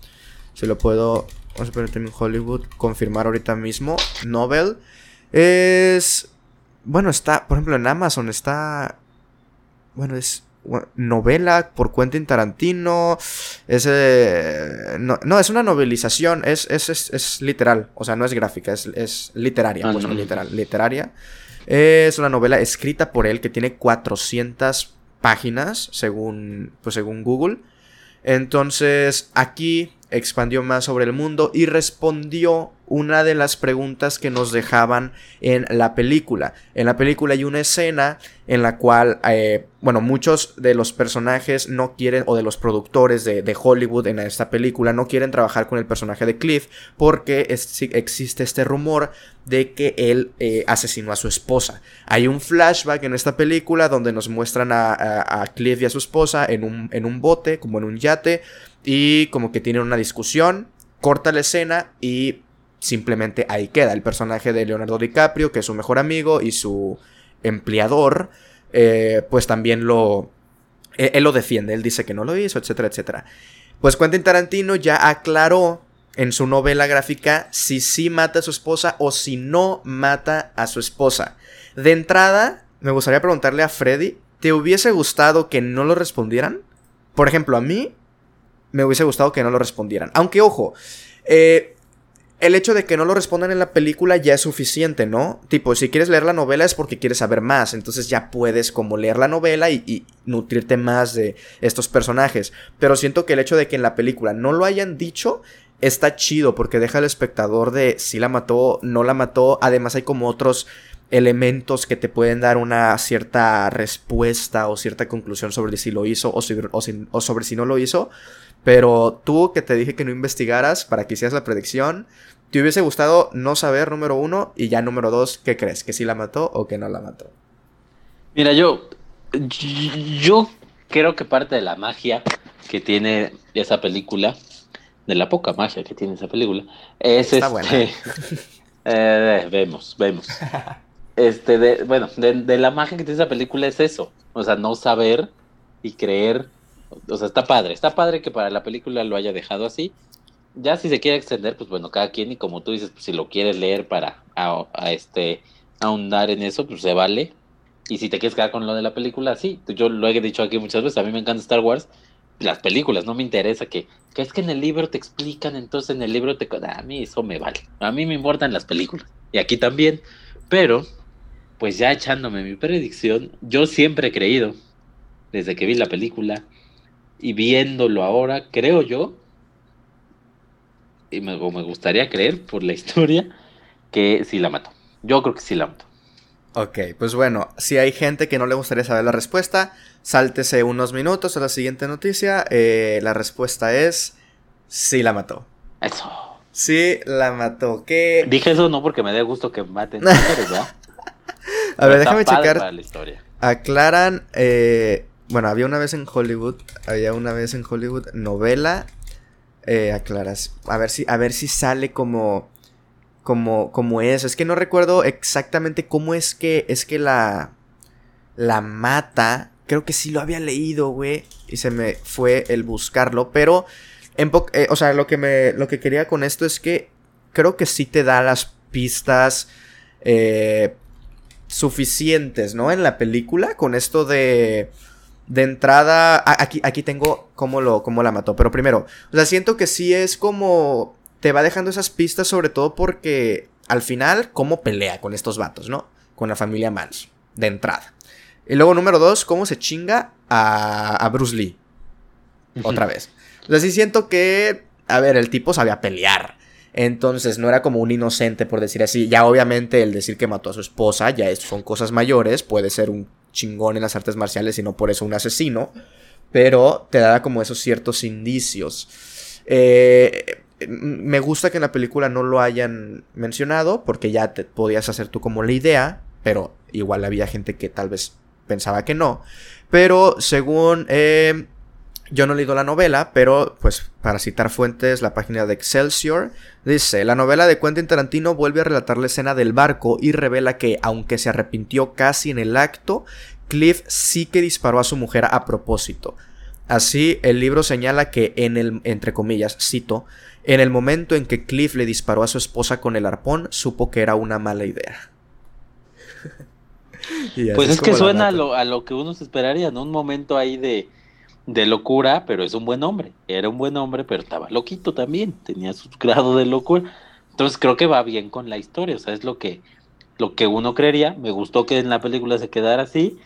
si lo puedo, vamos a poner en Hollywood, confirmar ahorita mismo. Novel. Es... Bueno, está, por ejemplo, en Amazon está bueno, es novela por Quentin Tarantino. Es, no, es una novelización, es, es, es, literal, o sea, no es gráfica, es, literaria, ah, pues, literal, literaria. Es una novela escrita por él que tiene 400 páginas, según, pues, según Google. Entonces, aquí expandió más sobre el mundo y respondió una de las preguntas que nos dejaban en la película. En la película hay una escena en la cual, eh, bueno, muchos de los personajes no quieren, o de los productores de, Hollywood en esta película, no quieren trabajar con el personaje de Cliff porque existe este rumor de que él eh, asesinó a su esposa. Hay un flashback en esta película donde nos muestran a, Cliff y a su esposa en un, en un bote, como en un yate, y como que tienen una discusión, corta la escena y simplemente ahí queda el personaje de Leonardo DiCaprio, que es su mejor amigo y su empleador, eh, pues también lo... Él, él, lo defiende, él dice que no lo hizo, etcétera, etcétera. Pues Quentin Tarantino ya aclaró en su novela gráfica si sí mata a su esposa o si no mata a su esposa. De entrada, me gustaría preguntarle a Freddy, ¿te hubiese gustado que no lo respondieran? Por ejemplo, a mí me hubiese gustado que no lo respondieran. Aunque, ojo, eh, el hecho de que no lo respondan en la película ya es suficiente, ¿no? Tipo, si quieres leer la novela es porque quieres saber más, entonces ya puedes como leer la novela y, nutrirte más de estos personajes. Pero siento que el hecho de que en la película no lo hayan dicho está chido porque deja al espectador de si la mató, no la mató, además hay como otros elementos que te pueden dar una cierta respuesta o cierta conclusión sobre si lo hizo o, o sobre si no lo hizo. Pero tú que te dije que no investigaras para que hicieras la predicción, ¿te hubiese gustado no saber, número uno? Y ya número dos, ¿qué crees? ¿Que sí la mató o que no la mató? Mira, yo, yo creo que parte de la magia que tiene esa película, de la poca magia que tiene esa película, es Está este. eh, vemos, vemos. Este, de, bueno, de, de la magia que tiene esa película es eso. O sea, no saber y creer o sea, está padre, está padre que para la película lo haya dejado así. Ya si se quiere extender, pues bueno, cada quien y como tú dices, pues si lo quieres leer para este ahondar en eso, pues se vale. Y si te quieres quedar con lo de la película, sí. Yo lo he dicho aquí muchas veces, a mí me encanta Star Wars, las películas, no me interesa que, que es que en el libro te explican, entonces en el libro te... A mí eso me vale. A mí me importan las películas. Y aquí también. Pero, pues ya echándome mi predicción, yo siempre he creído, desde que vi la película, y viéndolo ahora, creo yo, y me, me gustaría creer por la historia, que sí la mató. Yo creo que sí la mató. Ok, pues bueno, si hay gente que no le gustaría saber la respuesta, sáltese unos minutos a la siguiente noticia. Eh, la respuesta es sí la mató. Eso. Sí la mató. ¿Qué? Dije eso no porque me dé gusto que maten. a ver, déjame checar. Aclaran eh, bueno, había una vez en Hollywood, había una vez en Hollywood novela. Eh, aclaras. A ver si, a ver si sale como. Como, como es. Es que no recuerdo exactamente cómo es que. Es que la. La mata. Creo que sí lo había leído, güey. Y se me fue el buscarlo. Pero. En eh, o sea, lo que me. Lo que quería con esto es que. Creo que sí te da las pistas. Eh, suficientes, ¿no? En la película. Con esto de de entrada, aquí, aquí tengo cómo, lo, cómo la mató. Pero primero, o sea, siento que sí es como... Te va dejando esas pistas sobre todo porque al final, cómo pelea con estos vatos, ¿no? Con la familia Mans, de entrada. Y luego, número dos, cómo se chinga a, a Bruce Lee. Otra vez. O sea, sí siento que, a ver, el tipo sabía pelear. Entonces no era como un inocente, por decir así. Ya obviamente el decir que mató a su esposa, ya son cosas mayores, puede ser un chingón en las artes marciales y no por eso un asesino, pero te da como esos ciertos indicios. Eh, me gusta que en la película no lo hayan mencionado, porque ya te podías hacer tú como la idea, pero igual había gente que tal vez pensaba que no. Pero según... Eh, yo no he leído la novela, pero pues para citar fuentes, la página de Excelsior dice, la novela de Quentin Tarantino vuelve a relatar la escena del barco y revela que, aunque se arrepintió casi en el acto, Cliff sí que disparó a su mujer a propósito. Así, el libro señala que en el, entre comillas, cito, en el momento en que Cliff le disparó a su esposa con el arpón, supo que era una mala idea. pues es, que suena a lo, a lo, que uno se esperaría, ¿no? Un momento ahí de, de locura, pero es un buen hombre. Era un buen hombre, pero estaba loquito también. Tenía su grado de locura. Entonces creo que va bien con la historia. O sea, es lo que, lo que uno creería. Me gustó que en la película se quedara así,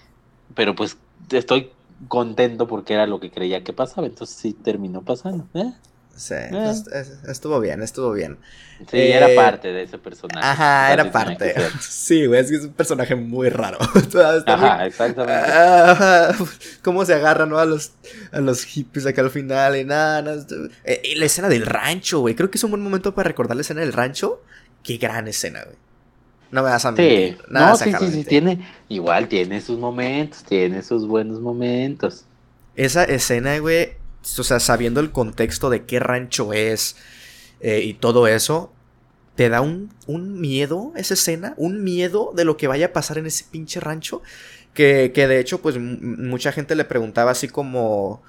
pero pues estoy contento porque era lo que creía que pasaba. Entonces sí terminó pasando. ¿eh? Sí, eh. estuvo bien, estuvo bien. Sí, era eh, parte de ese personaje. Ajá, era parte. Sí, güey, es que es un personaje muy raro. ajá, exactamente. cómo se agarra, ¿no? A los, a los hippies acá al final y nada. Eh, y la escena del rancho, güey. Creo que es un buen momento para recordar la escena del rancho. Qué gran escena, güey. No me vas a mentir. Sí, no, sí, sí, sí, tiene, igual tiene sus momentos, tiene sus buenos momentos. Esa escena, güey, o sea, sabiendo el contexto de qué rancho es eh, y todo eso, te da un, un, miedo esa escena, un miedo de lo que vaya a pasar en ese pinche rancho, que, que de hecho, pues mucha gente le preguntaba así como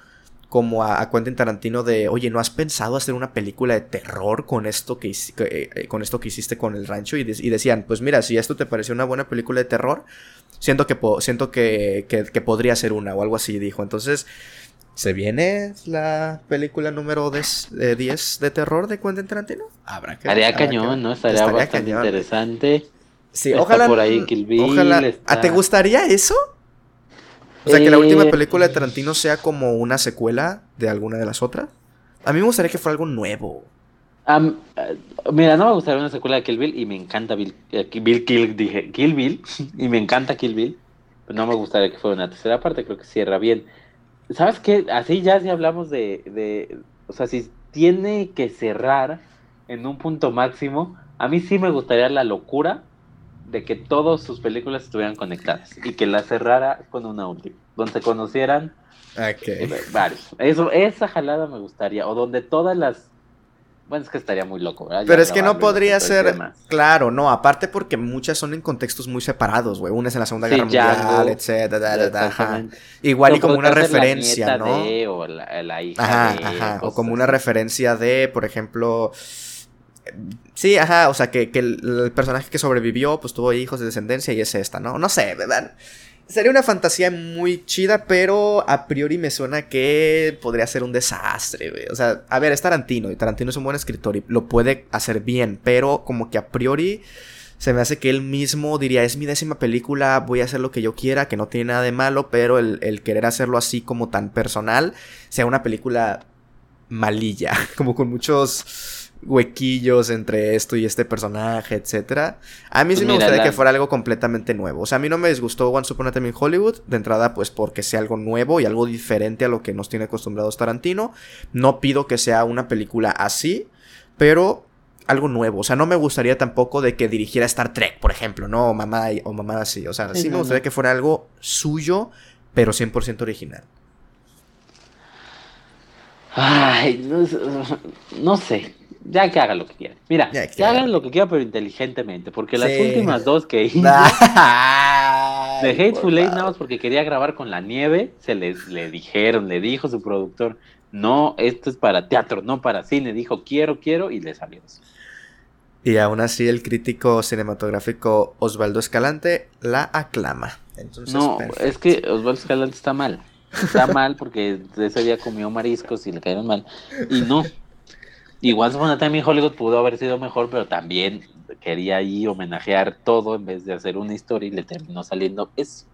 como a, a, Quentin Tarantino de, oye, ¿no has pensado hacer una película de terror con esto que, eh, eh, con esto que hiciste con el rancho? Y, y, decían, pues mira, si esto te pareció una buena película de terror, siento que, siento que, que, que podría ser una o algo así, dijo. Entonces, ¿Se viene la película número 10 de terror de Quentin Tarantino? Habrá que Estaría cañón, ¿no? Estaría, bastante interesante. Sí, ojalá. Por ahí ojalá. ¿Te gustaría eso? O sea, que la última eh, película de Tarantino sea como una secuela de alguna de las otras. A mí me gustaría que fuera algo nuevo. Eh, mira, no me gustaría una secuela de Kill Bill y me encanta Bill, eh, Bill Kill, dije, Kill Bill y me encanta Kill Bill. Pero no me gustaría que fuera una tercera parte, creo que cierra bien. ¿Sabes qué? Así ya si hablamos de, de, o sea, si tiene que cerrar en un punto máximo, a mí sí me gustaría la locura de que todas sus películas estuvieran conectadas y que la cerrara con una última, donde se conocieran okay. varios. Eso, esa jalada me gustaría, o donde todas las bueno, es que estaría muy loco, ¿verdad? Pero es que no podría ser. Claro, no, aparte porque muchas son en contextos muy separados, güey. Una es en la Segunda Guerra Mundial, etcétera. Igual y como una referencia, ¿no? o la, hija ajá, ajá. O como una referencia de, por ejemplo. Sí, ajá, o sea, que, que el, el, personaje que sobrevivió, pues tuvo hijos de descendencia y es esta, ¿no? No sé, ¿verdad? Sería una fantasía muy chida, pero a priori me suena que podría ser un desastre, güey. O sea, a ver, es Tarantino y Tarantino es un buen escritor y lo puede hacer bien, pero como que a priori se me hace que él mismo diría, es mi décima película, voy a hacer lo que yo quiera, que no tiene nada de malo, pero el, el querer hacerlo así como tan personal, sea una película malilla, como con muchos huequillos entre esto y este personaje, etcétera. A mí sí me gustaría que fuera algo completamente nuevo. O sea, a mí no me disgustó Once Upon a Time in Hollywood, de entrada pues porque sea algo nuevo y algo diferente a lo que nos tiene acostumbrados Tarantino. No pido que sea una película así, pero algo nuevo. O sea, no me gustaría tampoco de que dirigiera Star Trek, por ejemplo, ¿no? O mamá, o mamá así. O sea, sí, me gustaría que fuera algo suyo, pero 100% original. Ay, no, no sé ya que haga lo que quiera. Mira, que, hagan lo que quiera, pero inteligentemente, porque las últimas dos que hice de Hateful Eight, nada más porque quería grabar con la nieve, se le, le dijeron, le dijo su productor, no, esto es para teatro, no para cine, dijo quiero, quiero, y le salió eso. Y aún así el crítico cinematográfico Osvaldo Escalante la aclama. no, es que Osvaldo Escalante está mal. Está mal porque ese día comió mariscos y le cayeron mal. Y no, Igual Once también Hollywood pudo haber sido mejor, pero también quería ahí homenajear todo en vez de hacer una historia y le terminó saliendo eso.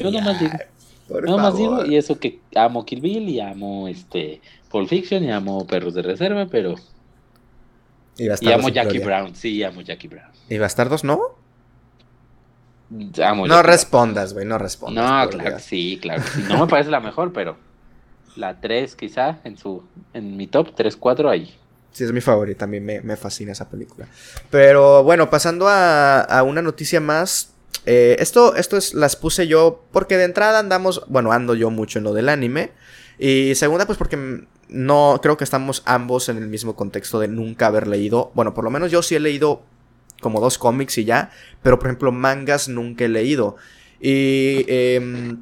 Yo nomás digo. más digo, y eso que amo Kill Bill y amo este Pulp Fiction y amo Perros de Reserva, pero. Y, amo Jackie Brown, sí, amo Jackie Brown. ¿Y Bastardos no? Amo no respondas, güey, no respondas. No, claro, sí, claro. No me parece la mejor, pero la 3 quizá en su en mi top 3 4 ahí. Sí, es mi favorita, también me, me fascina esa película. Pero bueno, pasando a, a una noticia más. Eh, esto, esto es, las puse yo porque de entrada andamos, bueno, ando yo mucho en lo del anime. Y segunda, pues porque no creo que estamos ambos en el mismo contexto de nunca haber leído. Bueno, por lo menos yo sí he leído como dos cómics y ya. Pero por ejemplo, mangas nunca he leído. Y eh,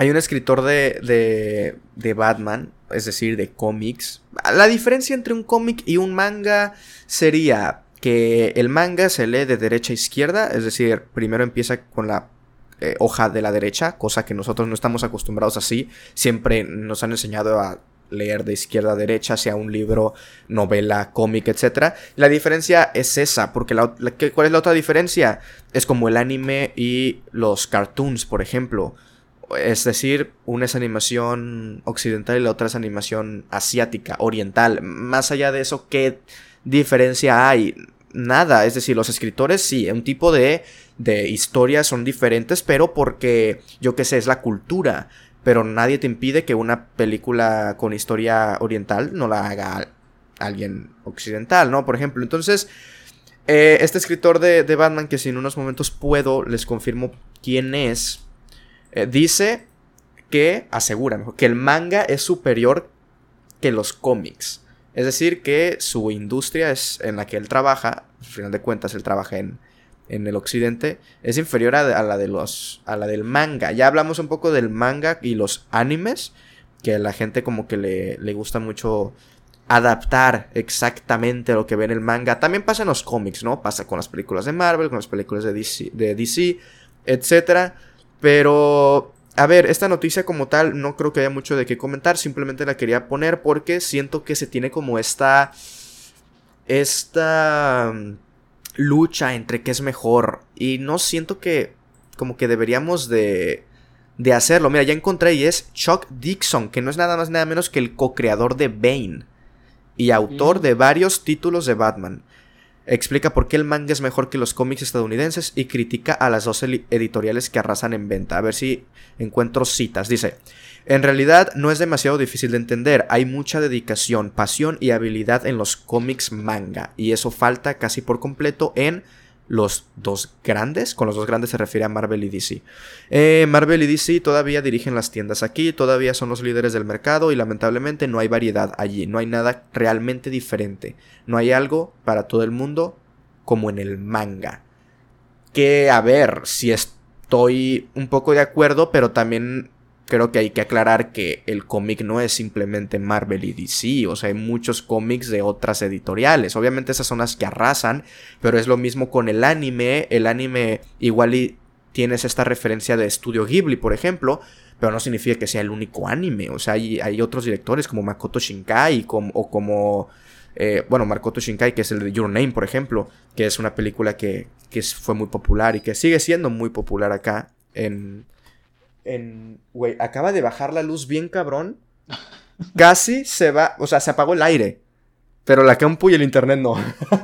hay un escritor de, de, de Batman, es decir, de cómics. La diferencia entre un cómic y un manga sería que el manga se lee de derecha a izquierda, es decir, primero empieza con la eh, hoja de la derecha, cosa que nosotros no estamos acostumbrados así. Siempre nos han enseñado a leer de izquierda a derecha, sea un libro, novela, cómic, etc. La diferencia es esa, porque la, ¿cuál es la otra diferencia? Es como el anime y los cartoons, por ejemplo. Es decir, una es animación occidental y la otra es animación asiática, oriental. Más allá de eso, ¿qué diferencia hay? Nada, es decir, los escritores sí, un tipo de, de historias son diferentes, pero porque, yo qué sé, es la cultura pero nadie te impide que una película con historia oriental no la haga alguien occidental, ¿no? Por ejemplo, entonces, eh, este escritor de, Batman, que si en unos momentos puedo, les confirmo quién es, eh, dice que, asegura, que el manga es superior que los cómics. Es decir, que su industria es en la que él trabaja, al final de cuentas él trabaja en, en el occidente es inferior a, la de los a la del manga. Ya hablamos un poco del manga y los animes que a la gente como que le, le gusta mucho adaptar exactamente lo que ve en el manga. También pasa en los cómics, ¿no? Pasa con las películas de Marvel, con las películas de DC, de DC etc. Pero, a ver, esta noticia como tal no creo que haya mucho de qué comentar. Simplemente la quería poner porque siento que se tiene como esta... Esta lucha entre qué es mejor. Y no siento que como que deberíamos de, de hacerlo. Mira, ya encontré y es Chuck Dixon, que no es nada más nada menos que el co-creador de Bane y autor mm. de varios títulos de Batman. Explica por qué el manga es mejor que los cómics estadounidenses y critica a las dos editoriales que arrasan en venta. A ver si encuentro citas. Dice, en realidad no es demasiado difícil de entender, hay mucha dedicación, pasión y habilidad en los cómics manga, y eso falta casi por completo en los dos grandes, con los dos grandes se refiere a Marvel y DC. Eh, Marvel y DC todavía dirigen las tiendas aquí, todavía son los líderes del mercado y lamentablemente no hay variedad allí, no hay nada realmente diferente, no hay algo para todo el mundo como en el manga. Que a ver, si estoy un poco de acuerdo, pero también creo que hay que aclarar que el cómic no es simplemente Marvel y DC, o sea, hay muchos cómics de otras editoriales. Obviamente esas son las que arrasan, pero es lo mismo con el anime. El anime igual y tienes esta referencia de Studio Ghibli, por ejemplo, pero no significa que sea el único anime. O sea, hay, hay otros directores como Makoto Shinkai o como... Eh, bueno, Makoto Shinkai, que es el de Your Name, por ejemplo, que es una película que, que fue muy popular y que sigue siendo muy popular acá en, en, güey, acaba de bajar la luz bien cabrón. Casi se va, o sea, se apagó el aire. Pero la campo y el internet no.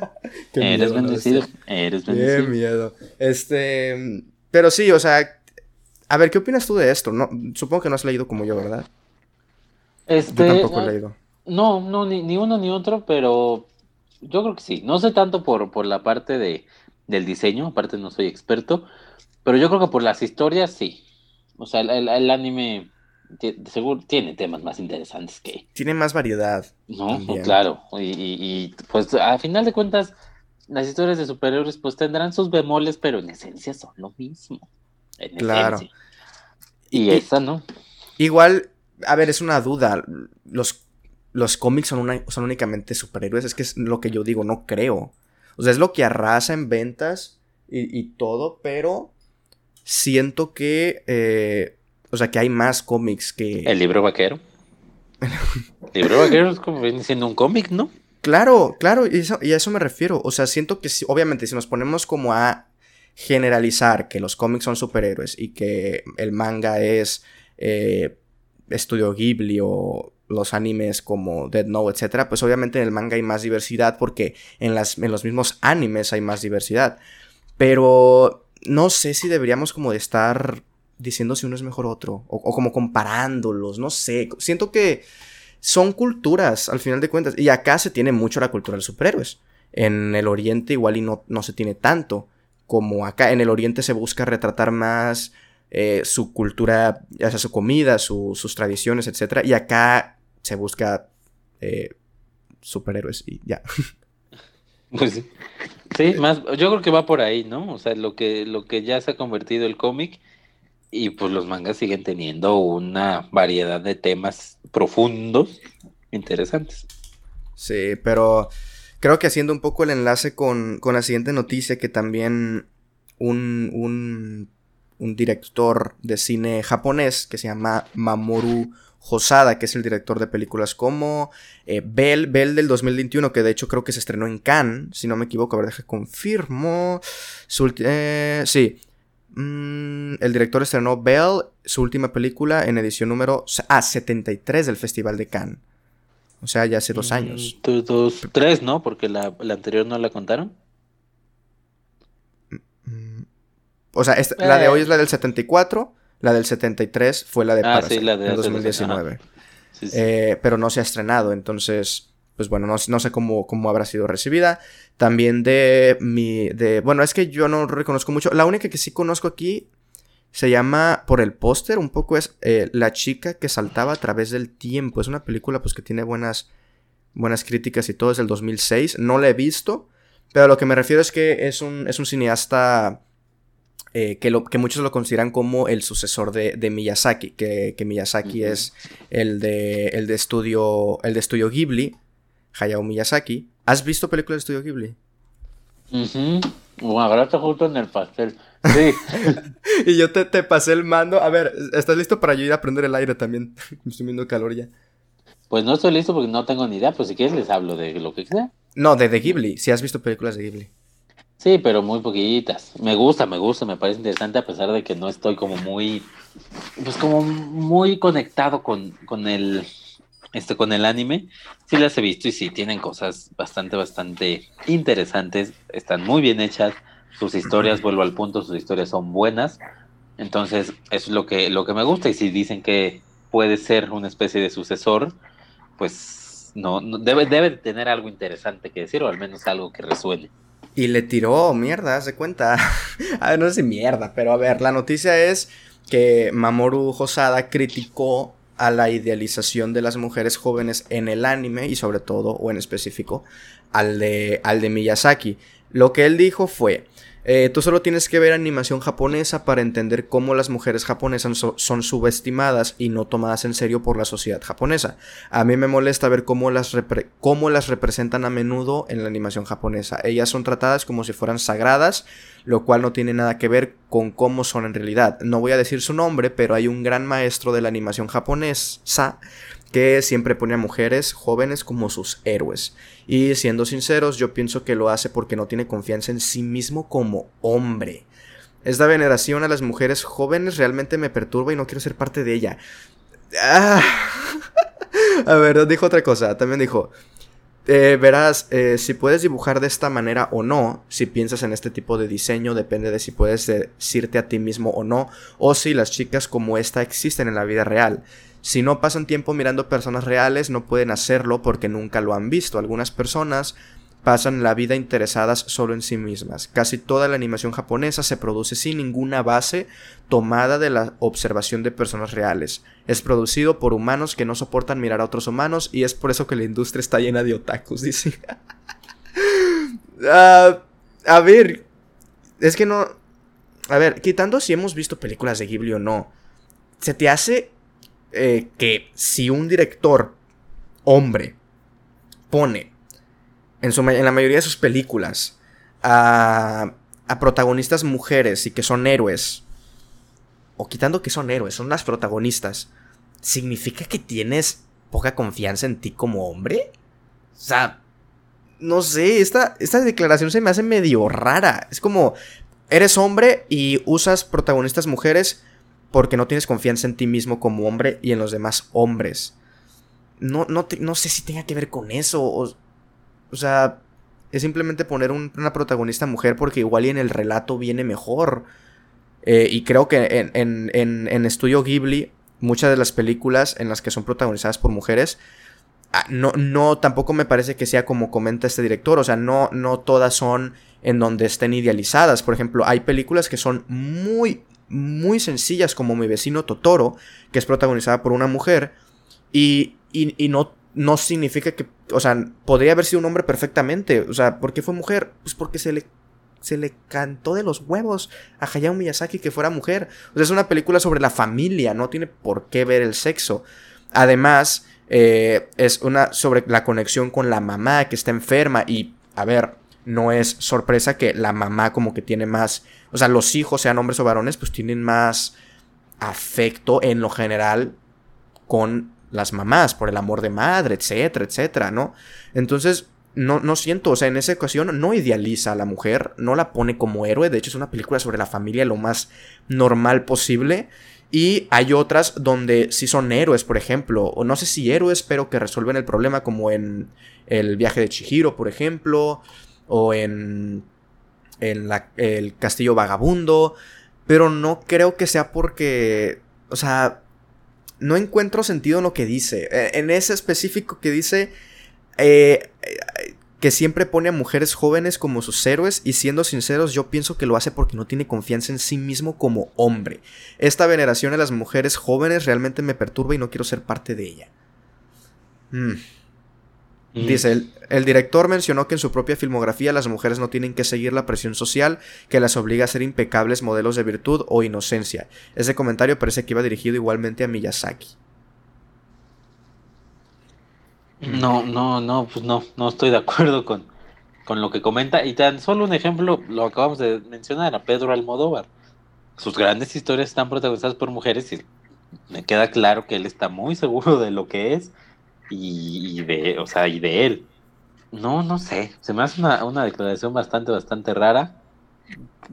eres bendecido, eres bendecido. Qué miedo. Este, pero sí, o sea, a ver, ¿qué opinas tú de esto? No, supongo que no has leído como yo, ¿verdad? Este, yo tampoco he eh, leído. No, no, ni, ni, uno ni otro, pero yo creo que sí. No sé tanto por, por la parte de, del diseño, aparte no soy experto, pero yo creo que por las historias sí. O sea, el, anime seguro tiene temas más interesantes que... Tiene más variedad. No, claro. Y, pues a final de cuentas, las historias de superhéroes pues tendrán sus bemoles, pero en esencia son lo mismo. claro. Y, esa, ¿no? Igual, a ver, es una duda. Los, los cómics son, una, son únicamente superhéroes. Es que es lo que yo digo, no creo. O sea, es lo que arrasa en ventas y, y todo, pero siento que, eh, o sea, que hay más cómics que... El libro vaquero. el libro vaquero es como viene siendo un cómic, ¿no? Claro, claro, y, eso, y, a eso me refiero. O sea, siento que obviamente si nos ponemos como a generalizar que los cómics son superhéroes y que el manga es eh, Estudio Ghibli o los animes como Dead Note, etcétera, pues obviamente en el manga hay más diversidad porque en, las, en los mismos animes hay más diversidad. Pero no sé si deberíamos como de estar diciendo si uno es mejor otro, o, como comparándolos, no sé, siento que son culturas al final de cuentas, y acá se tiene mucho la cultura de superhéroes, en el oriente igual y no, no se tiene tanto, como acá en el oriente se busca retratar más eh, su cultura, ya sea su comida, sus tradiciones, etc. Y acá se busca eh, superhéroes y ya. Pues sí. Más, yo creo que va por ahí, ¿no? O sea, lo que, lo que ya se ha convertido el cómic y pues los mangas siguen teniendo una variedad de temas profundos, interesantes. Sí, pero creo que haciendo un poco el enlace con, con la siguiente noticia, que también un, un, un director de cine japonés que se llama Mamoru Hosada, que es el director de películas como eh, Bell, Bell del 2021, que de hecho creo que se estrenó en Cannes, si no me equivoco, a ver, deje confirmo. Eh, sí. Mm, el director estrenó Bell, su última película, en edición número ah, 73 del Festival de Cannes. O sea, ya hace dos mm, años. Dos, tres, ¿no? Porque la, anterior no la contaron. Mm, o sea, la de hoy es la del 74 la del 73 fue la de ah, sí, la de 2019. Eh, pero no se ha estrenado, entonces, pues bueno, no, sé cómo, cómo, habrá sido recibida. También de mi. De, bueno, es que yo no reconozco mucho. La única que sí conozco aquí se llama, por el póster, un poco es eh, La chica que saltaba a través del tiempo. Es una película pues que tiene buenas, buenas críticas y todo. Es del 2006. No la he visto. Pero a lo que me refiero es que es un, es un cineasta eh, que, lo, que muchos lo consideran como el sucesor de, Miyazaki, que, Miyazaki es el de, el, de estudio, el de estudio Ghibli, Hayao Miyazaki. ¿Has visto películas de estudio Ghibli? Uh -huh. justo en el pastel. Sí. y yo te, pasé el mando. A ver, ¿estás listo para yo ir a prender el aire también? Me estoy viendo calor ya. Pues no estoy listo porque no tengo ni idea. Pues si quieres les hablo de lo que sea. No, de, de Ghibli. Si has visto películas de Ghibli. Sí, pero muy poquitas. Me gusta, me gusta, me parece interesante a pesar de que no estoy como muy, pues como muy conectado con, con el, este, con el anime. Sí las he visto y sí, tienen cosas bastante, bastante interesantes. Están muy bien hechas. Sus historias, vuelvo al punto, sus historias son buenas. Entonces, eso es lo que, lo que me gusta. Y si dicen que puede ser una especie de sucesor, pues no, no debe, debe tener algo interesante que decir, o al menos algo que resuene. Y le tiró mierda, se cuenta. a ver, no sé si mierda, pero a ver, la noticia es que Mamoru Hosada criticó a la idealización de las mujeres jóvenes en el anime y sobre todo, o en específico, al de, al de Miyazaki. Lo que él dijo fue, eh, tú solo tienes que ver animación japonesa para entender cómo las mujeres japonesas son subestimadas y no tomadas en serio por la sociedad japonesa. A mí me molesta ver cómo las, cómo las representan a menudo en la animación japonesa. Ellas son tratadas como si fueran sagradas, lo cual no tiene nada que ver con cómo son en realidad. No voy a decir su nombre, pero hay un gran maestro de la animación japonesa que siempre pone a mujeres jóvenes como sus héroes. Y siendo sinceros, yo pienso que lo hace porque no tiene confianza en sí mismo como hombre. Esta veneración a las mujeres jóvenes realmente me perturba y no quiero ser parte de ella. Ah. a ver, dijo otra cosa. También dijo, eh, verás, eh, si puedes dibujar de esta manera o no, si piensas en este tipo de diseño, depende de si puedes decirte a ti mismo o no, o si las chicas como esta existen en la vida real. Si no pasan tiempo mirando personas reales, no pueden hacerlo porque nunca lo han visto. Algunas personas pasan la vida interesadas solo en sí mismas. Casi toda la animación japonesa se produce sin ninguna base tomada de la observación de personas reales. Es producido por humanos que no soportan mirar a otros humanos y es por eso que la industria está llena de otakus, dice. Ah, a ver, es que no... A ver, quitando si hemos visto películas de Ghibli o no, ¿se te hace eh, que si un director hombre pone en, la mayoría de sus películas a, a protagonistas mujeres y que son héroes, o quitando que son héroes, son las protagonistas, ¿significa que tienes poca confianza en ti como hombre? O sea, no sé, esta, esta declaración se me hace medio rara. Es como, eres hombre y usas protagonistas mujeres porque no tienes confianza en ti mismo como hombre y en los demás hombres. No, no, no sé si tenga que ver con eso. O, sea, es simplemente poner una protagonista mujer porque igual y en el relato viene mejor. Eh, y creo que en, en, en, en, Estudio Ghibli, muchas de las películas en las que son protagonizadas por mujeres, ah, no, no, tampoco me parece que sea como comenta este director. O sea, no, no todas son en donde estén idealizadas. Por ejemplo, hay películas que son muy, muy sencillas como Mi vecino Totoro, que es protagonizada por una mujer, y, y, no, no significa que, o sea, podría haber sido un hombre perfectamente, o sea, ¿por qué fue mujer? Pues porque se le, se le cantó de los huevos a Hayao Miyazaki que fuera mujer. O sea, es una película sobre la familia, no tiene por qué ver el sexo. Además, eh, es una sobre la conexión con la mamá que está enferma y, a ver, no es sorpresa que la mamá como que tiene más o sea, los hijos, sean hombres o varones, pues tienen más afecto en lo general con las mamás, por el amor de madre, etcétera, etcétera, ¿no? Entonces, no, no siento, o sea, en esa ocasión no idealiza a la mujer, no la pone como héroe, de hecho es una película sobre la familia lo más normal posible. Y hay otras donde sí son héroes, por ejemplo, o no sé si héroes, pero que resuelven el problema, como en el viaje de Chihiro, por ejemplo, o en, en el castillo vagabundo, pero no creo que sea porque, o sea, no encuentro sentido en lo que dice. E, en ese específico que dice eh, que siempre pone a mujeres jóvenes como sus héroes y siendo sinceros yo pienso que lo hace porque no tiene confianza en sí mismo como hombre. Esta veneración a las mujeres jóvenes realmente me perturba y no quiero ser parte de ella. Mm. Dice, el, director mencionó que en su propia filmografía las mujeres no tienen que seguir la presión social que las obliga a ser impecables modelos de virtud o inocencia. Ese comentario parece que iba dirigido igualmente a Miyazaki. No, no, no, pues no, no estoy de acuerdo con, con lo que comenta. Y tan solo un ejemplo, lo acabamos de mencionar, a Pedro Almodóvar. Sus grandes historias están protagonizadas por mujeres y me queda claro que él está muy seguro de lo que es y, de, o sea, y de él. No, no sé, se me hace una, una declaración bastante, bastante rara.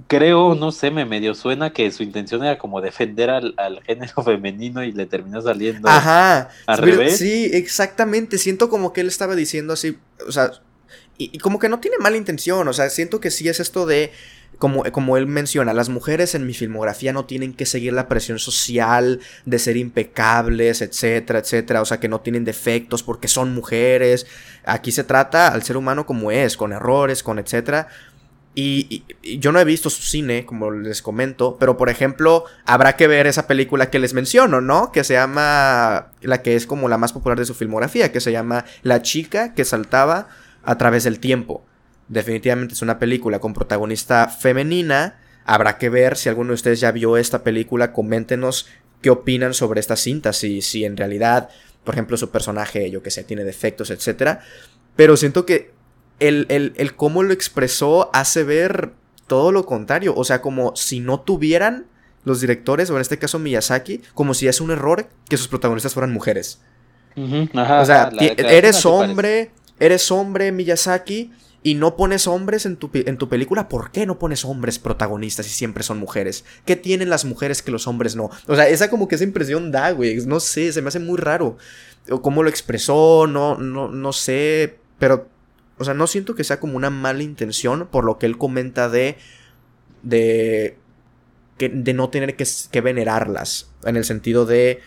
Creo, no sé, me medio suena que su intención era como defender al, género femenino y le terminó saliendo Ajá, al revés. Sí, exactamente, siento como que él estaba diciendo así, o sea, y, como que no tiene mala intención, o sea, siento que sí es esto de, como, como él menciona, las mujeres en mi filmografía no tienen que seguir la presión social de ser impecables, etcétera, etcétera, o sea, que no tienen defectos porque son mujeres. Aquí se trata al ser humano como es, con errores, con etcétera. Y, yo no he visto su cine, como les comento, pero por ejemplo, habrá que ver esa película que les menciono, ¿no? Que se llama, la que es como la más popular de su filmografía, que se llama La chica que saltaba a través del tiempo. Definitivamente es una película con protagonista femenina. Habrá que ver si alguno de ustedes ya vio esta película. Coméntenos qué opinan sobre esta cinta. Si, si en realidad, por ejemplo, su personaje, yo que sé, tiene defectos, etc. Pero siento que el, el, el cómo lo expresó hace ver todo lo contrario. O sea, como si no tuvieran los directores, o en este caso Miyazaki, como si es un error que sus protagonistas fueran mujeres. o sea, eres hombre, eres hombre, Miyazaki, y no pones hombres en tu, en tu, película, ¿por qué no pones hombres protagonistas y siempre son mujeres? ¿Qué tienen las mujeres que los hombres no? O sea, esa como que esa impresión da, güey. No sé, se me hace muy raro. O cómo lo expresó, no, no, no sé. Pero, o sea, no siento que sea como una mala intención por lo que él comenta de. de. De no tener que, que venerarlas. En el sentido de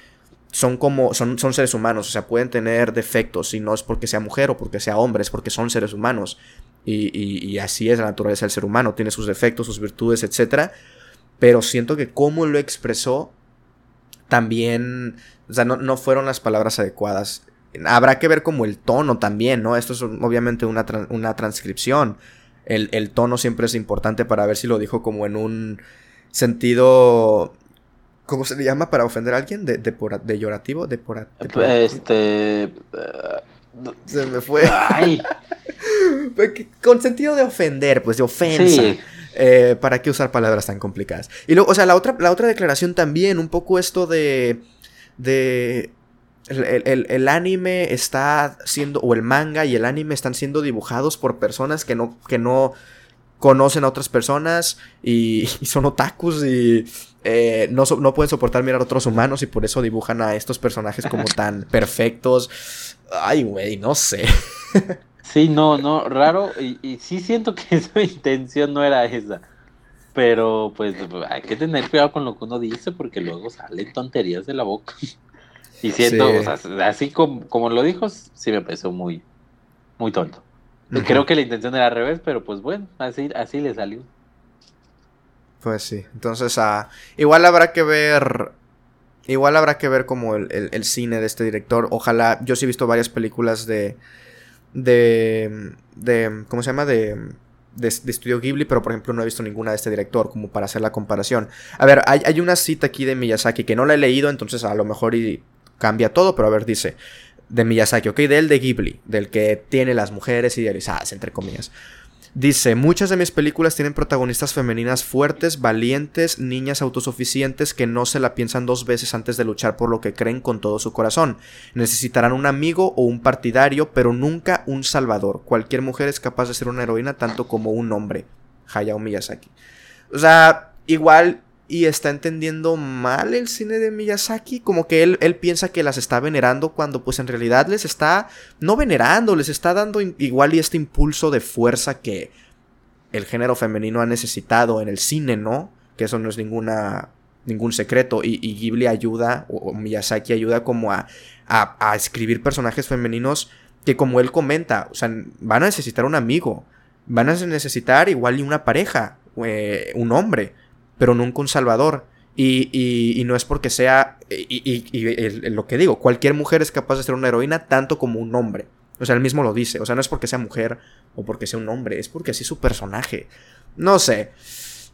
son como, son, son seres humanos, o sea, pueden tener defectos y no es porque sea mujer o porque sea hombre, es porque son seres humanos. Y, y, así es la naturaleza del ser humano, tiene sus defectos, sus virtudes, etc. Pero siento que como lo expresó, también, o sea, no, no, fueron las palabras adecuadas. Habrá que ver como el tono también, ¿no? Esto es obviamente una, una transcripción. El, el tono siempre es importante para ver si lo dijo como en un sentido ¿Cómo se le llama para ofender a alguien? ¿De, de, de llorativo? De por, Este. Eh, se me fue. Ay. Con sentido de ofender, pues de ofensa. Eh, ¿Para qué usar palabras tan complicadas? Y luego, o sea, la otra, la otra declaración también, un poco esto de. de. El, el, anime está siendo. o el manga y el anime están siendo dibujados por personas que no. que no conocen a otras personas y, y son otakus y eh, no, no, pueden soportar mirar a otros humanos y por eso dibujan a estos personajes como tan perfectos. Ay, güey, no sé. sí, no, no, raro. Y, sí siento que su intención no era esa. Pero pues hay que tener cuidado con lo que uno dice porque luego salen tonterías de la boca. Y siento, o sea, así como, como, lo dijo, sí me pareció muy, muy tonto. Creo que la intención era al revés, pero pues bueno, así, así le salió. Pues sí. Entonces, ah, igual habrá que ver. Igual habrá que ver como el, cine de este director. Ojalá. Yo sí he visto varias películas de. De. de ¿Cómo se llama? De. De, Estudio Ghibli, pero por ejemplo no he visto ninguna de este director, como para hacer la comparación. A ver, hay, hay una cita aquí de Miyazaki que no la he leído, entonces a lo mejor y cambia todo, pero a ver, dice de Miyazaki, ok, del de Ghibli, del que tiene las mujeres idealizadas, entre comillas. Dice, muchas de mis películas tienen protagonistas femeninas fuertes, valientes, niñas autosuficientes que no se la piensan dos veces antes de luchar por lo que creen con todo su corazón. Necesitarán un amigo o un partidario, pero nunca un salvador. Cualquier mujer es capaz de ser una heroína tanto como un hombre. Hayao Miyazaki. O sea, igual y está entendiendo mal el cine de Miyazaki, como que él, él, piensa que las está venerando cuando pues en realidad les está no venerando, les está dando igual y este impulso de fuerza que el género femenino ha necesitado en el cine, ¿no? Que eso no es ninguna ningún secreto y, Ghibli ayuda o, Miyazaki ayuda como a, a, a escribir personajes femeninos que como él comenta, o sea, van a necesitar un amigo, van a necesitar igual y una pareja, eh, un hombre pero nunca un salvador. Y, y, no es porque sea, y, lo que digo, cualquier mujer es capaz de ser una heroína tanto como un hombre. O sea, él mismo lo dice. O sea, no es porque sea mujer o porque sea un hombre, es porque así es su personaje. No sé.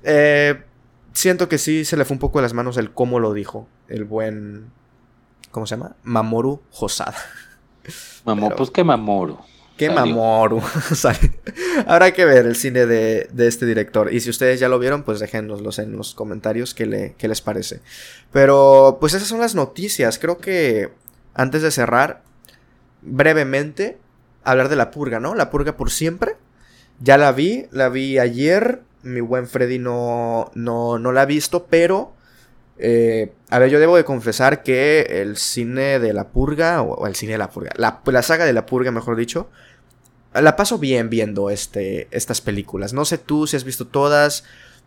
Eh, siento que sí se le fue un poco de las manos el cómo lo dijo. El buen. ¿Cómo se llama? Mamoru Hosada. Mamoru, pues que Mamoru. Qué Mamoru. Habrá que ver el cine de, este director. Y si ustedes ya lo vieron, pues déjenoslos en los comentarios qué, le, qué les parece. Pero, pues esas son las noticias. Creo que antes de cerrar, brevemente, hablar de la purga, ¿no? La purga por siempre. Ya la vi, la vi ayer. Mi buen Freddy no, no, no la ha visto, pero eh, a ver, yo debo de confesar que el cine de la purga, o, el cine de la purga, la, saga de la purga, mejor dicho, la paso bien viendo este, estas películas. No sé tú si has visto todas,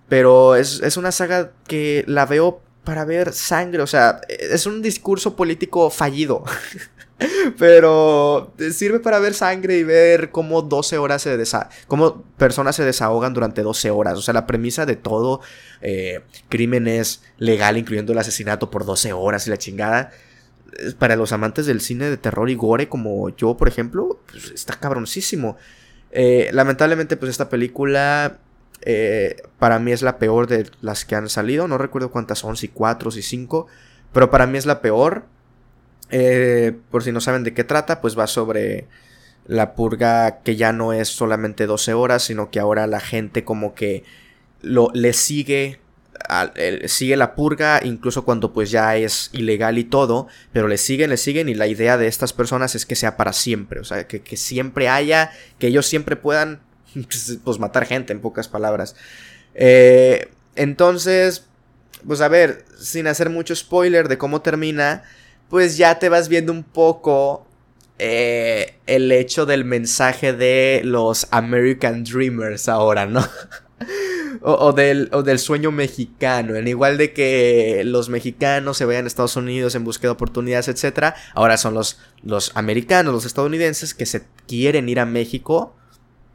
pero es, es una saga que la veo para ver sangre, o sea, es un discurso político fallido. Pero sirve para ver sangre y ver cómo 12 horas se desa cómo personas se desahogan durante 12 horas. O sea, la premisa de todo eh, crimen es legal, incluyendo el asesinato por 12 horas y la chingada. Para los amantes del cine de terror y gore, como yo, por ejemplo, pues, está cabroncísimo. Eh, lamentablemente, pues esta película eh, para mí es la peor de las que han salido. No recuerdo cuántas son, si cuatro, si cinco. Pero para mí es la peor. Eh, por si no saben de qué trata, pues va sobre la purga que ya no es solamente 12 horas, sino que ahora la gente como que lo, le sigue, sigue la purga, incluso cuando pues ya es ilegal y todo, pero le siguen, le siguen y la idea de estas personas es que sea para siempre, o sea, que, que siempre haya, que ellos siempre puedan pues matar gente en pocas palabras. Eh, entonces, pues a ver, sin hacer mucho spoiler de cómo termina, pues ya te vas viendo un poco eh, el hecho del mensaje de los American Dreamers ahora, ¿no? o, del, del, sueño mexicano, en igual de que los mexicanos se vayan a Estados Unidos en busca de oportunidades, etc. Ahora son los, los americanos, los estadounidenses que se quieren ir a México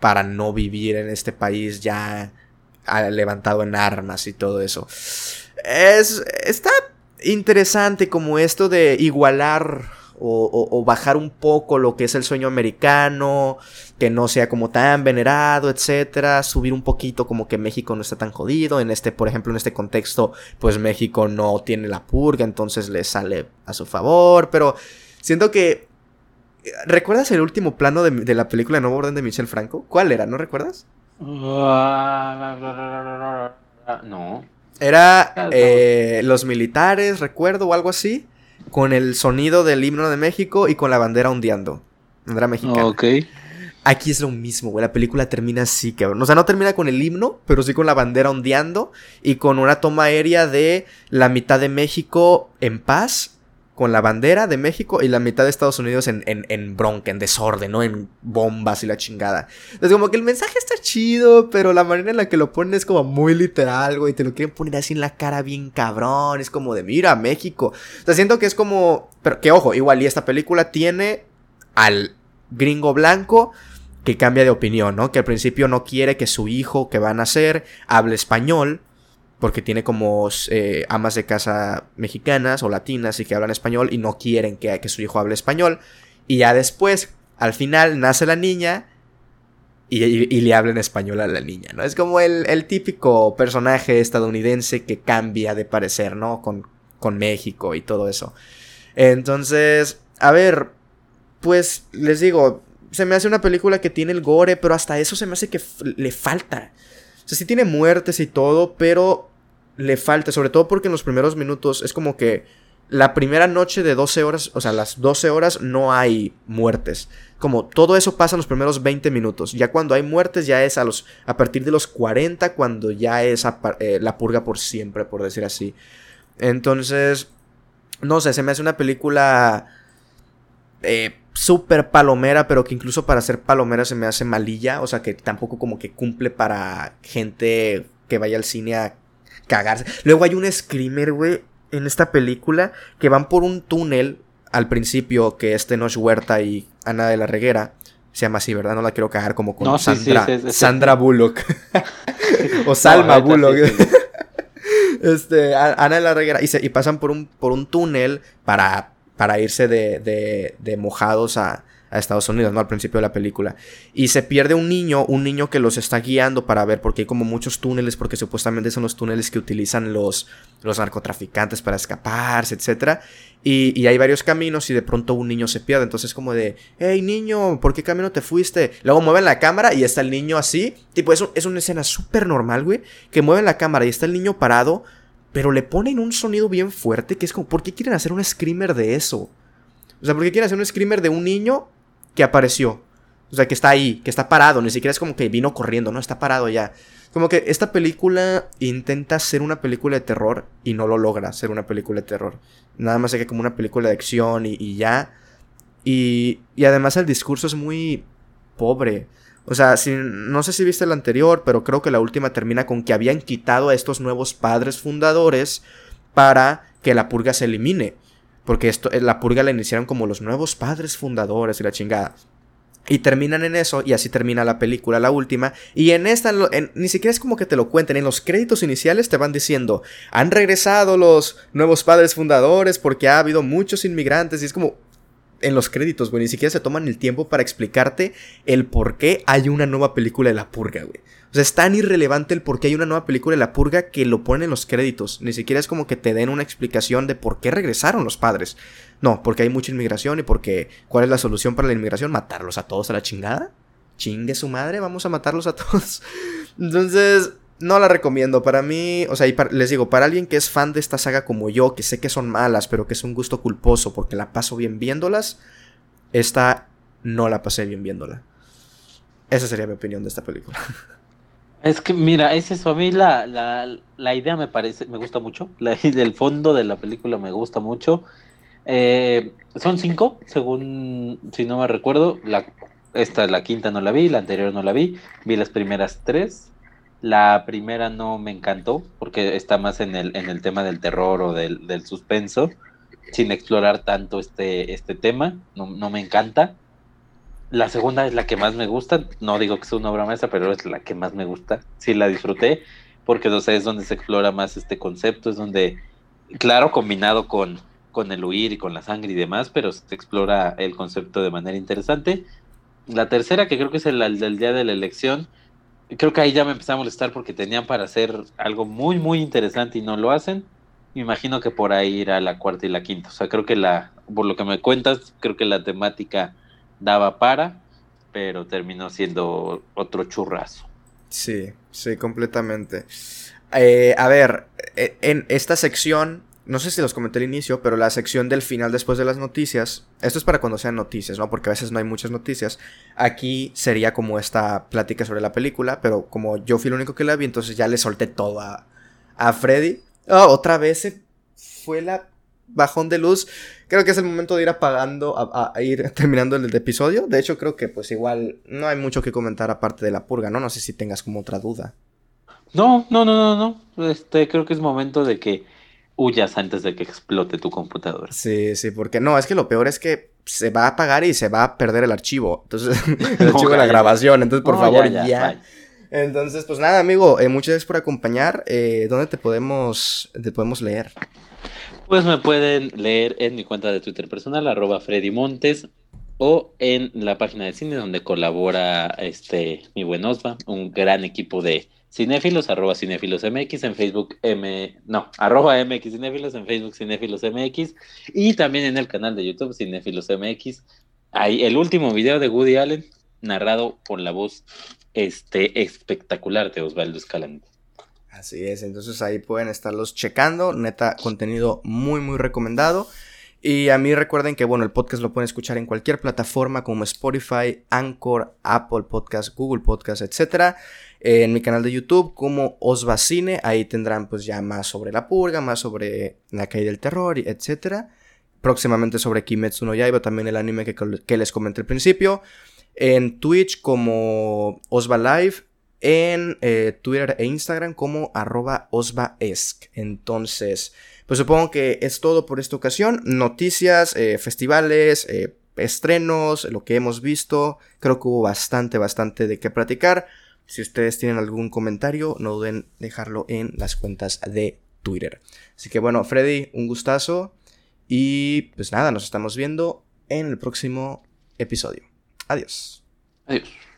para no vivir en este país ya ah, levantado en armas y todo eso. Es, está interesante como esto de igualar o, bajar un poco lo que es el sueño americano, que no sea como tan venerado, etcétera, subir un poquito como que México no está tan jodido, en este, por ejemplo, en este contexto, pues México no tiene la purga, entonces le sale a su favor, pero siento que ¿Recuerdas el último plano de, la película Nuevo Orden de Michel Franco? ¿Cuál era? ¿No recuerdas? Ah, no. Era eh, los militares, recuerdo, o algo así, con el sonido del himno de México y con la bandera ondeando. Bandera mexicana. Ok. Aquí es lo mismo, güey. La película termina así, cabrón. O sea, no termina con el himno, pero sí con la bandera ondeando y con una toma aérea de la mitad de México en paz con la bandera de México y la mitad de Estados Unidos en, en, bronca, en desorden, ¿no? En bombas y la chingada. Entonces, como que el mensaje está chido, pero la manera en la que lo ponen es como muy literal, güey. Te lo quieren poner así en la cara bien cabrón. Es como de, mira, México. O sea, siento que es como. Pero que ojo, igual, y esta película tiene al gringo blanco que cambia de opinión, ¿no? Que al principio no quiere que su hijo que va a nacer hable español porque tiene como eh, amas de casa mexicanas o latinas y que hablan español y no quieren que, su hijo hable español. Y ya después, al final, nace la niña y, le habla en español a la niña, ¿no? Es como el, típico personaje estadounidense que cambia de parecer, ¿no? Con, con México y todo eso. Entonces, a ver, pues les digo, se me hace una película que tiene el gore, pero hasta eso se me hace que le falta. O sí tiene muertes y todo, pero le falta, sobre todo porque en los primeros minutos es como que la primera noche de 12 horas, o sea, las 12 horas no hay muertes. Como todo eso pasa en los primeros 20 minutos. Ya cuando hay muertes ya es a los a partir de los 40 cuando ya es eh, la purga por siempre, por decir así. Entonces, no sé, se me hace una película eh, súper palomera, pero que incluso para ser palomera se me hace malilla. O sea, que tampoco como que cumple para gente que vaya al cine a cagarse. Luego hay un screamer, güey, en esta película que van por un túnel al principio que este Noche Huerta y Ana de la Reguera. Se llama así, ¿verdad? No la quiero cagar como con Sandra, Sandra Bullock. o Salma Bullock. este, Ana de la Reguera. Y, y pasan por un, por un túnel para, para irse de, de, de mojados a, a Estados Unidos, ¿no? Al principio de la película. Y se pierde un niño, un niño que los está guiando para ver, porque hay como muchos túneles, porque supuestamente son los túneles que utilizan los, los narcotraficantes para escaparse, etc. Y, y, hay varios caminos y de pronto un niño se pierde. Entonces como de, hey niño, ¿por qué camino te fuiste? Luego mueven la cámara y está el niño así. Tipo, es, es una escena súper normal, güey. Que mueven la cámara y está el niño parado. Pero le ponen un sonido bien fuerte que es como, ¿por qué quieren hacer un screamer de eso? O sea, ¿por qué quieren hacer un screamer de un niño que apareció. O sea, que está ahí, que está parado, ni siquiera es como que vino corriendo, ¿no? Está parado ya. Como que esta película intenta ser una película de terror y no lo logra ser una película de terror. Nada más que como una película de acción y, ya. Y, y, además el discurso es muy pobre. O sea, no sé si viste el anterior, pero creo que la última termina con que habían quitado a estos nuevos padres fundadores para que la purga se elimine. Porque esto, eh, la purga la iniciaron como los nuevos padres fundadores y la chingada. Y terminan en eso, y así termina la película, la última. Y en esta, ni siquiera es como que te lo cuenten. En los créditos iniciales te van diciendo: han regresado los nuevos padres fundadores porque ha habido muchos inmigrantes. Y es como, en los créditos, güey. Ni siquiera se toman el tiempo para explicarte el por qué hay una nueva película de La Purga, güey. O sea, es tan irrelevante el por qué hay una nueva película de La Purga que lo ponen en los créditos. Ni siquiera es como que te den una explicación de por qué regresaron los padres. No, porque hay mucha inmigración y porque ¿cuál es la solución para la inmigración? Matarlos a todos a la chingada. Chingue su madre, vamos a matarlos a todos. Entonces, no la recomiendo. Para mí, o sea, les digo, para alguien que es fan de esta saga como yo, que sé que son malas, pero que es un gusto culposo porque la paso bien viéndolas, esta no la pasé bien viéndola. Esa sería mi opinión de esta película. Es que, mira, es eso. A mí la, la, idea me parece, me gusta mucho. La, del fondo de la película me gusta mucho. Eh, son cinco, según, si no me recuerdo. La, esta, la quinta no la vi, la anterior no la vi. Vi las primeras tres. La primera no me encantó, porque está más en el, en el tema del terror o del, del suspenso, sin explorar tanto este, este tema. No, no me encanta. La segunda es la que más me gusta. No digo que sea una obra maestra, pero es la que más me gusta. Sí la disfruté, porque no sé, es donde se explora más este concepto, es donde, claro, combinado con, con el huir y con la sangre y demás, pero se explora el concepto de manera interesante. La tercera, que creo que es el, del día de la elección, creo que ahí ya me empecé a molestar porque tenían para hacer algo muy, muy interesante y no lo hacen. Me imagino que por ahí irá la cuarta y la quinta. O sea, creo que la, por lo que me cuentas, creo que la temática daba para, pero terminó siendo otro churrazo. Sí, sí, completamente. Eh, a ver, e, en esta sección, no sé si los comenté al inicio, pero la sección del final después de las noticias, esto es para cuando sean noticias, ¿no? Porque a veces no hay muchas noticias. Aquí sería como esta plática sobre la película, pero como yo fui el único que la vi, entonces ya le solté todo a, a Freddy. Oh, otra vez fue la bajón de luz, creo que es el momento de ir apagando, a, ir terminando el, episodio. De hecho, creo que pues igual no hay mucho que comentar aparte de la purga, ¿no? No sé si tengas como otra duda. No, no, no, no, no. Este, creo que es momento de que huyas antes de que explote tu computadora. Sí, sí, porque no, es que lo peor es que se va a apagar y se va a perder el archivo. Entonces, el archivo de la grabación. Entonces, por favor, ya. Entonces, pues nada, amigo, eh, muchas gracias por acompañar. Eh, ¿Dónde te podemos, te podemos leer? Pues me pueden leer en mi cuenta de Twitter personal, arroba Freddy Montes, o en la página de cine donde colabora este mi buen Osva, un gran equipo de cinéfilos, arroba cinéfilos MX, en Facebook M, no, arroba MX cinéfilos, en Facebook cinéfilos MX, y también en el canal de YouTube cinéfilos MX, Ahí, el último video de Woody Allen, narrado por la voz este, espectacular de Osvaldo Escalante. Así es, entonces ahí pueden estarlos checando, neta, contenido muy, muy recomendado. Y a mí recuerden que, bueno, el podcast lo pueden escuchar en cualquier plataforma como Spotify, Anchor, Apple Podcast, Google Podcast, etc. En mi canal de YouTube como Osvacine, ahí tendrán pues ya más sobre la purga, más sobre la caída del terror, etc. Próximamente sobre Kimetsu no Yaiba, también el anime que, que les comenté al principio. En Twitch como Osva Live en eh, Twitter e Instagram como arroba osvaesc. Entonces, pues supongo que es todo por esta ocasión. Noticias, eh, festivales, eh, estrenos, lo que hemos visto. Creo que hubo bastante, bastante de qué platicar. Si ustedes tienen algún comentario, no duden dejarlo en las cuentas de Twitter. Así que bueno, Freddy, un gustazo. Y pues nada, nos estamos viendo en el próximo episodio. Adiós. Adiós.